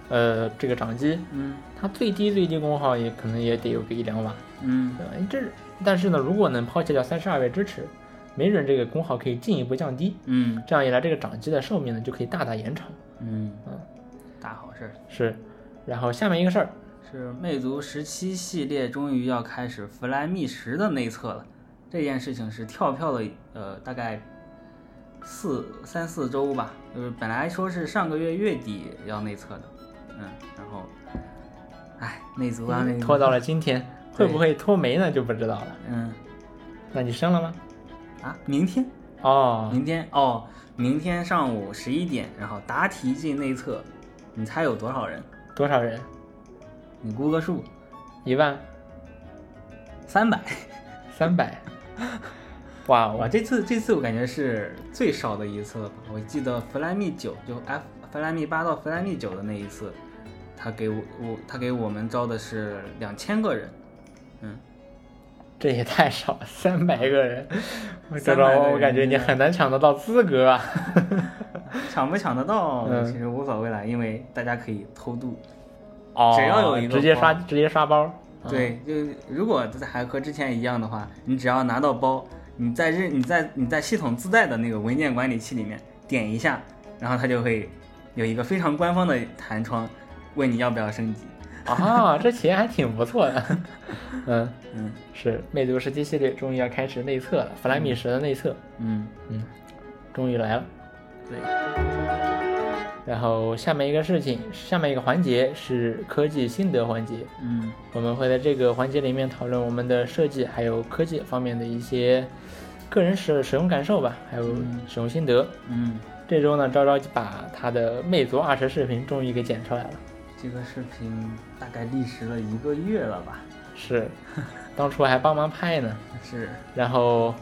呃，这个掌机，嗯它最低最低功耗也可能也得有个一两瓦，嗯对吧？这但是呢，如果能抛弃掉三十二位支持，没准这个功耗可以进一步降低。嗯这样一来，这个掌机的寿命呢就可以大大延长。嗯嗯，大好事儿。是，然后下面一个事儿，是魅族十七系列终于要开始 Flyme 十的内测了，这件事情是跳票了，呃，大概四三四周吧，就是本来说是上个月月底要内测的，嗯，然后，哎，魅族啊，那拖到了今天，会不会拖没呢就不知道了。嗯那你升了吗？啊，明天，哦，明天哦，明天上午十一点，然后答题进内测，你猜有多少人？多少人？你估个数，一万三百。三百。哇，哇，我这次这次我感觉是最少的一次了吧？我记得 Flyme 九就 F Flyme 八到 Flyme 九的那一次，他给我我他给我们招的是两千个人，嗯，这也太少了，三百个人，我这300个人种我感觉你很难抢得到资格啊。抢不抢得到嗯其实无所谓了，因为大家可以偷渡。哦，只要有一个直接刷直接刷包。嗯，对，就如果还和之前一样的话，你只要拿到包，你在任你在你在系统自带的那个文件管理器里面点一下，然后它就会有一个非常官方的弹窗，问你要不要升级。啊，这体验还挺不错的。嗯，嗯是魅族十七系列终于要开始内测了，弗莱米十的内测，嗯，嗯，终于来了。对，然后下面一个事情，下面一个环节是科技心得环节，嗯。我们会在这个环节里面讨论我们的设计还有科技方面的一些个人使使用感受吧，还有嗯。使用心得。嗯，这周呢，昭昭把他的魅族二十视频终于给剪出来了，这个视频大概历时了一个月了吧？是，当初还帮忙拍呢，是，然后，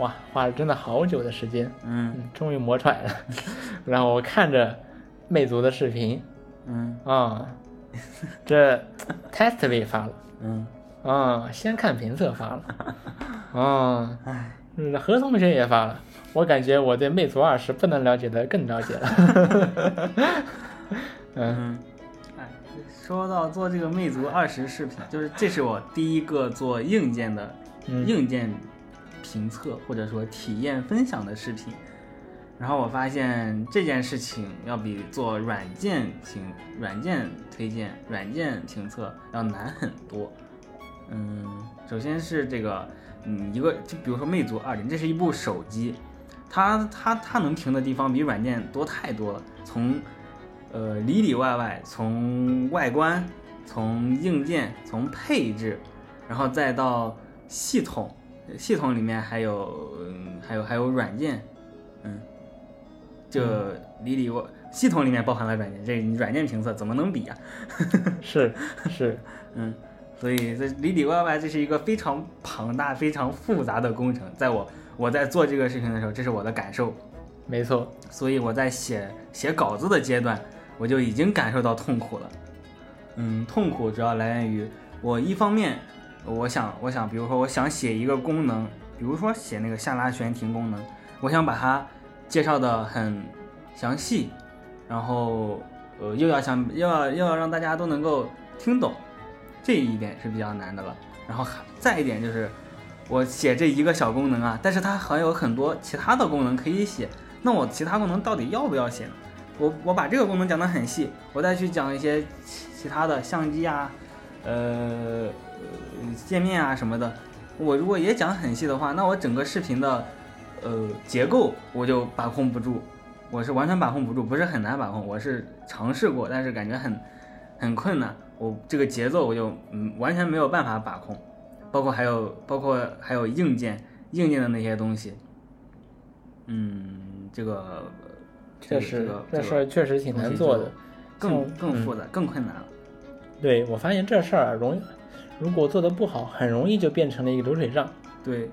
哇，花了真的好久的时间，嗯。嗯，终于磨出来了。然后我看着魅族的视频嗯。啊，这 test 被发了嗯，啊，先看评测发了。啊，唉，嗯，何同学也发了，我感觉我对魅族二十不能了解的更了解了。嗯。嗯，哎，说到做这个魅族二十视频，就是这是我第一个做硬件的嗯。硬件评测或者说体验分享的视频。然后我发现这件事情要比做软件评、软件推荐、软件评测要难很多。嗯，首先是这个，嗯，一个就比如说魅族二零，这是一部手机，它它它能评的地方比软件多太多了，从呃里里外外，从外观，从硬件，从配置，然后再到系统，系统里面还有、嗯、还有还有软件，嗯，就里里外系统里面包含了软件，这你软件评测怎么能比呀、是是，嗯，所以这里里外外这是一个非常庞大、非常复杂的工程。在我我在做这个视频的时候，这是我的感受。没错，所以我在写写稿子的阶段，我就已经感受到痛苦了。嗯，痛苦主要来源于我一方面，我想我想，比如说我想写一个功能，比如说写那个下拉悬停功能，我想把它介绍的很详细，然后呃又要想又要又要让大家都能够听懂，这一点是比较难的了。然后再一点就是，我写这一个小功能啊，但是它还有很多其他的功能可以写，那我其他功能到底要不要写呢？我我把这个功能讲得很细，我再去讲一些其其他的相机啊，呃，呃界面啊什么的，我如果也讲很细的话，那我整个视频的呃结构我就把控不住，我是完全把控不住，不是很难把控，我是尝试过，但是感觉很很困难，我这个节奏我就嗯完全没有办法把控，包括还有包括还有硬件硬件的那些东西，嗯，这个确实这事儿确实挺难做的。更更复杂、更困难了。对我发现这事儿啊容易，如果做的不好，很容易就变成了一个流水账。对，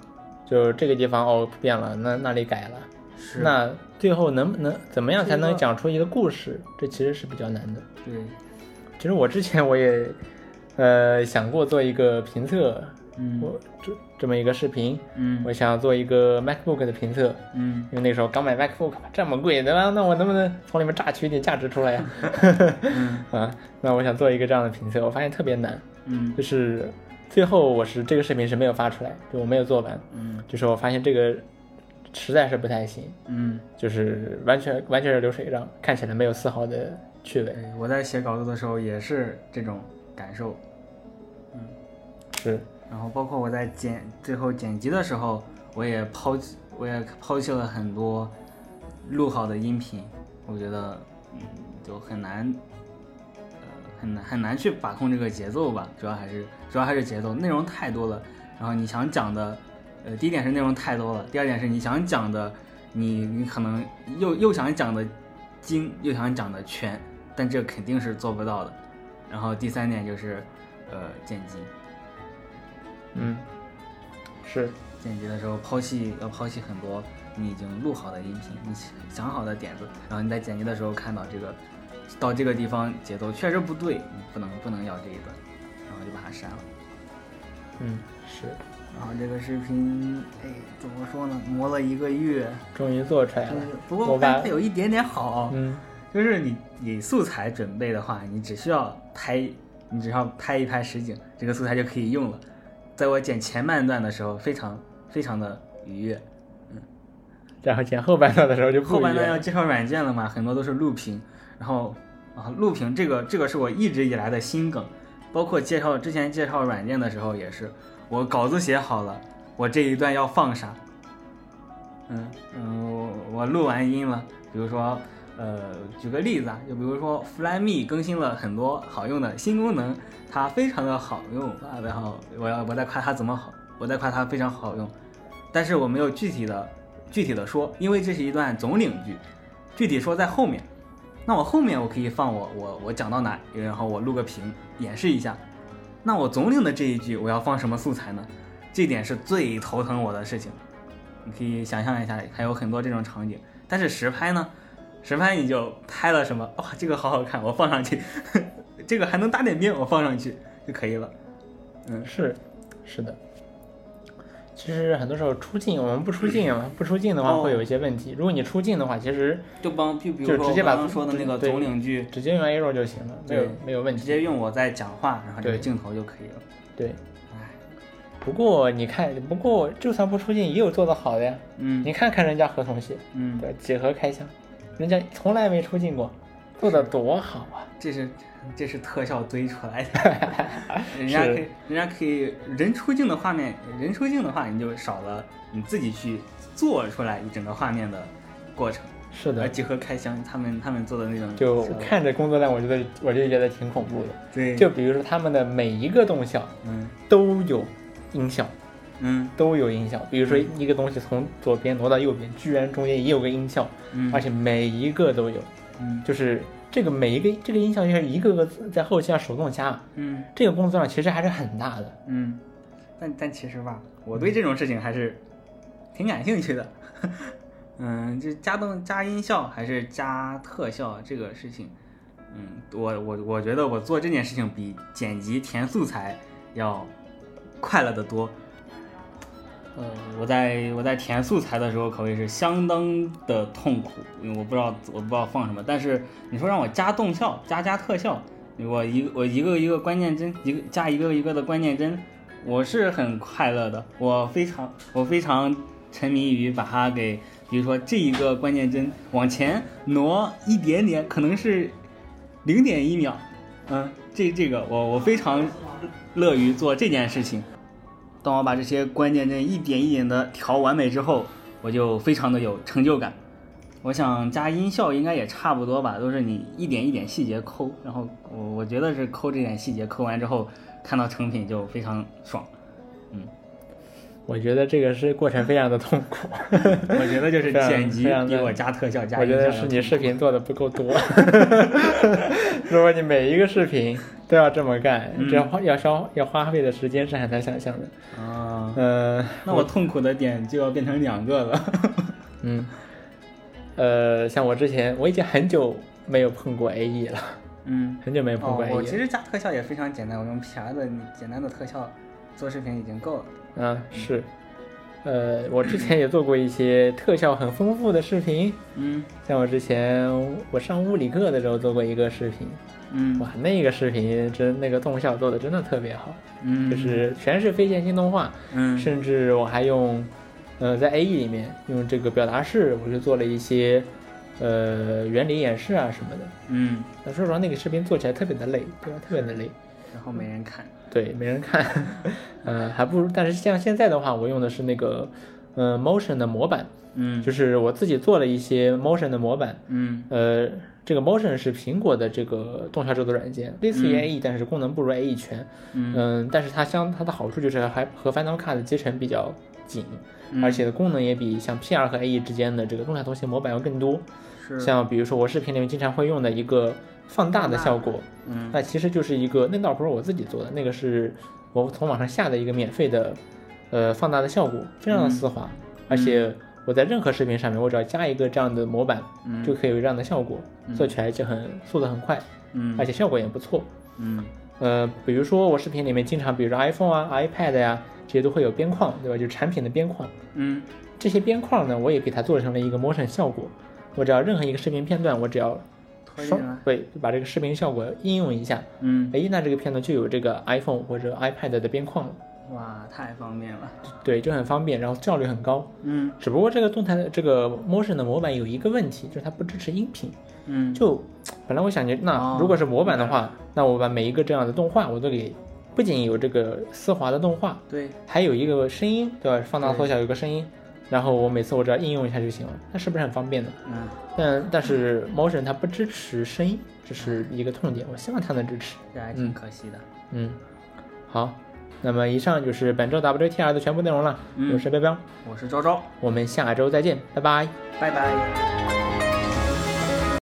就这个地方哦变了，那那里改了，是那最后能不能怎么样才能讲出一个故事？这其实是比较难的。对，其实我之前我也，呃，想过做一个评测，嗯我这这么一个视频，嗯我想做一个 MacBook 的评测，嗯因为那时候刚买 MacBook 嘛，这么贵，对吧？那我能不能从里面榨取一点价值出来呀？嗯 啊，那我想做一个这样的评测，我发现特别难，嗯。就是最后我是这个视频是没有发出来，就我没有做完，嗯。就是我发现这个实在是不太行，嗯，就是完全完全是流水账，看起来没有丝毫的趣味。我在写稿子的时候也是这种感受。嗯。是，然后包括我在剪最后剪辑的时候，我也抛弃我也抛弃了很多录好的音频，我觉得嗯就很难，呃很难很难去把控这个节奏吧，主要还是主要还是节奏，内容太多了，然后你想讲的，呃第一点是内容太多了，第二点是你想讲的，你你可能又又想讲的精，又想讲的全，但这肯定是做不到的。然后第三点就是呃剪辑。嗯，是，剪辑的时候抛弃要抛弃很多你已经录好的音频，你想好的点子，然后你在剪辑的时候看到这个到这个地方节奏确实不对，你不能不能要这一段，然后就把它删了。嗯，是，然后这个视频，哎，怎么说呢？磨了一个月，终于做出来了。不过我把我发现它有一点点好，嗯，就是你你素材准备的话，你只需要拍，你只要拍一拍实景，这个素材就可以用了。在我剪前半段的时候，非常非常的愉悦。嗯然后剪后半段的时候就不后半段要介绍软件了嘛，很多都是录屏，然后啊，录屏这个这个是我一直以来的心梗，包括介绍之前介绍软件的时候也是，我稿子写好了，我这一段要放啥？嗯嗯，我我录完音了，比如说呃，举个例子啊，就比如说 Flyme 更新了很多好用的新功能，它非常的好用啊，然后我要我在夸它怎么好，我在夸它非常好用，但是我没有具体的具体的说，因为这是一段总领句，具体说在后面。那我后面我可以放我我我讲到哪，然后我录个屏演示一下。那我总领的这一句我要放什么素材呢？这点是最头疼我的事情。你可以想象一下，还有很多这种场景。但是实拍呢，实拍你就拍了什么，哇，这个好好看，我放上去，这个还能打点边，我放上去就可以了。嗯，是，是的。其实很多时候出镜，我们不出镜嘛，不出镜的话会有一些问题。如果你出镜的话，其实就帮就直接把刚刚说的那个对总领剧，直接用 Aero 就行了，没有没有问题。直接用我在讲话，然后这个镜头就可以了。对，哎，不过你看，不过就算不出镜，也有做得好的呀。嗯你看看人家何同学，嗯，对，几何开箱，人家从来没出镜过，做的多好啊！这是这是特效堆出来的，人家可以人家可以人出镜的画面，人出镜的话，你就少了你自己去做出来一整个画面的过程。是的，而几何开箱，他们他们做的那种就看着工作量，我觉得我就觉得挺恐怖的。对，就比如说他们的每一个动效嗯。都有音效，嗯。都有音效。比如说一个东西从左边挪到右边，居然中间也有个音效，嗯，而且每一个都有，嗯。就是这个每一个这个音效要一个个在后期要手动加，嗯这个工作量其实还是很大的。嗯，但但其实吧，我对这种事情还是挺感兴趣的。嗯，就加动加音效还是加特效这个事情，嗯，我我我觉得我做这件事情比剪辑填素材要快乐的多。呃，我在我在填素材的时候可谓是相当的痛苦，因为我不知道我不知道放什么。但是你说让我加动效、加加特效，我一我一个一个关键帧，一个加一个一个的关键帧，我是很快乐的。我非常我非常沉迷于把它给，比如说这一个关键帧往前挪一点点，可能是零点一秒，嗯，这这个我我非常乐于做这件事情。当我把这些关键帧一点一点的调完美之后，我就非常的有成就感。我想加音效应该也差不多吧，都是你一点一点细节抠，然后我我觉得是抠这点细节，抠完之后看到成品就非常爽。嗯我觉得这个是过程非常的痛苦，我觉得就是剪辑非常的比我加特效加我觉得是你视频 做的不够多。如果你每一个视频都要这么干，嗯这花要消要花费的时间是很难想象的。啊。嗯、那我痛苦的点就要变成两个了。嗯，呃，像我之前我已经很久没有碰过 AE 了，嗯，很久没有碰过，E 哦我。其实加特效也非常简单，我用 PR 的简单的特效做视频已经够了。嗯，是。呃，我之前也做过一些特效很丰富的视频，嗯像我之前我上物理课的时候做过一个视频，嗯哇，那个视频真那个动效做的真的特别好，嗯，就是全是非线性动画，嗯甚至我还用，呃，在 AE 里面用这个表达式，我就做了一些，呃，原理演示啊什么的。嗯，那说实话，那个视频做起来特别的累，对吧？特别的累，然后没人看。对，没人看，呃，还不如。但是像现在的话，我用的是那个，呃，Motion 的模板，嗯就是我自己做了一些 Motion 的模板。嗯呃，这个 Motion 是苹果的这个动效制作软件，类似于嗯 AE，、但是功能不如 AE 全。嗯嗯，但是它相它的好处就是还和 Final Cut 的集成比较紧，嗯而且的功能也比像 PR 和 AE 之间的这个动态图形模板要更多。是像比如说我视频里面经常会用的一个放大的效果，嗯。那其实就是一个那倒不是我自己做的，那个是我从网上下的一个免费的，呃，放大的效果，非常的丝滑，而且我在任何视频上面，我只要加一个这样的模板，嗯。就可以有这样的效果，做起来就很速度很快，嗯而且效果也不错。嗯。呃，比如说我视频里面经常，比如说 iPhone 啊、iPad 呀、这些都会有边框，对吧？就是产品的边框。嗯。这些边框呢，我也给它做成了一个 motion 效果。我只要任何一个视频片段，我只要双。对把这个视频效果应用一下，嗯，哎，那这个片段就有这个 iPhone 或者 iPad 的边框了，哇，太方便了。对，就很方便，然后效率很高。嗯只不过这个动态的这个 motion 的模板有一个问题，就是它不支持音频。嗯就本来我想着，那哦如果是模板的话，那我把每一个这样的动画我都给，不仅有这个丝滑的动画，对，还有一个声音，对吧？放大缩小有个声音，然后我每次我只要应用一下就行了，那是不是很方便的？嗯但但是 motion 它不支持声音，这是一个痛点，我希望它能支持。这还挺可惜的。嗯，好，那么以上就是本周 WTR 的全部内容了。嗯我是彪彪，我是昭昭，我们下周再见，拜拜。拜拜。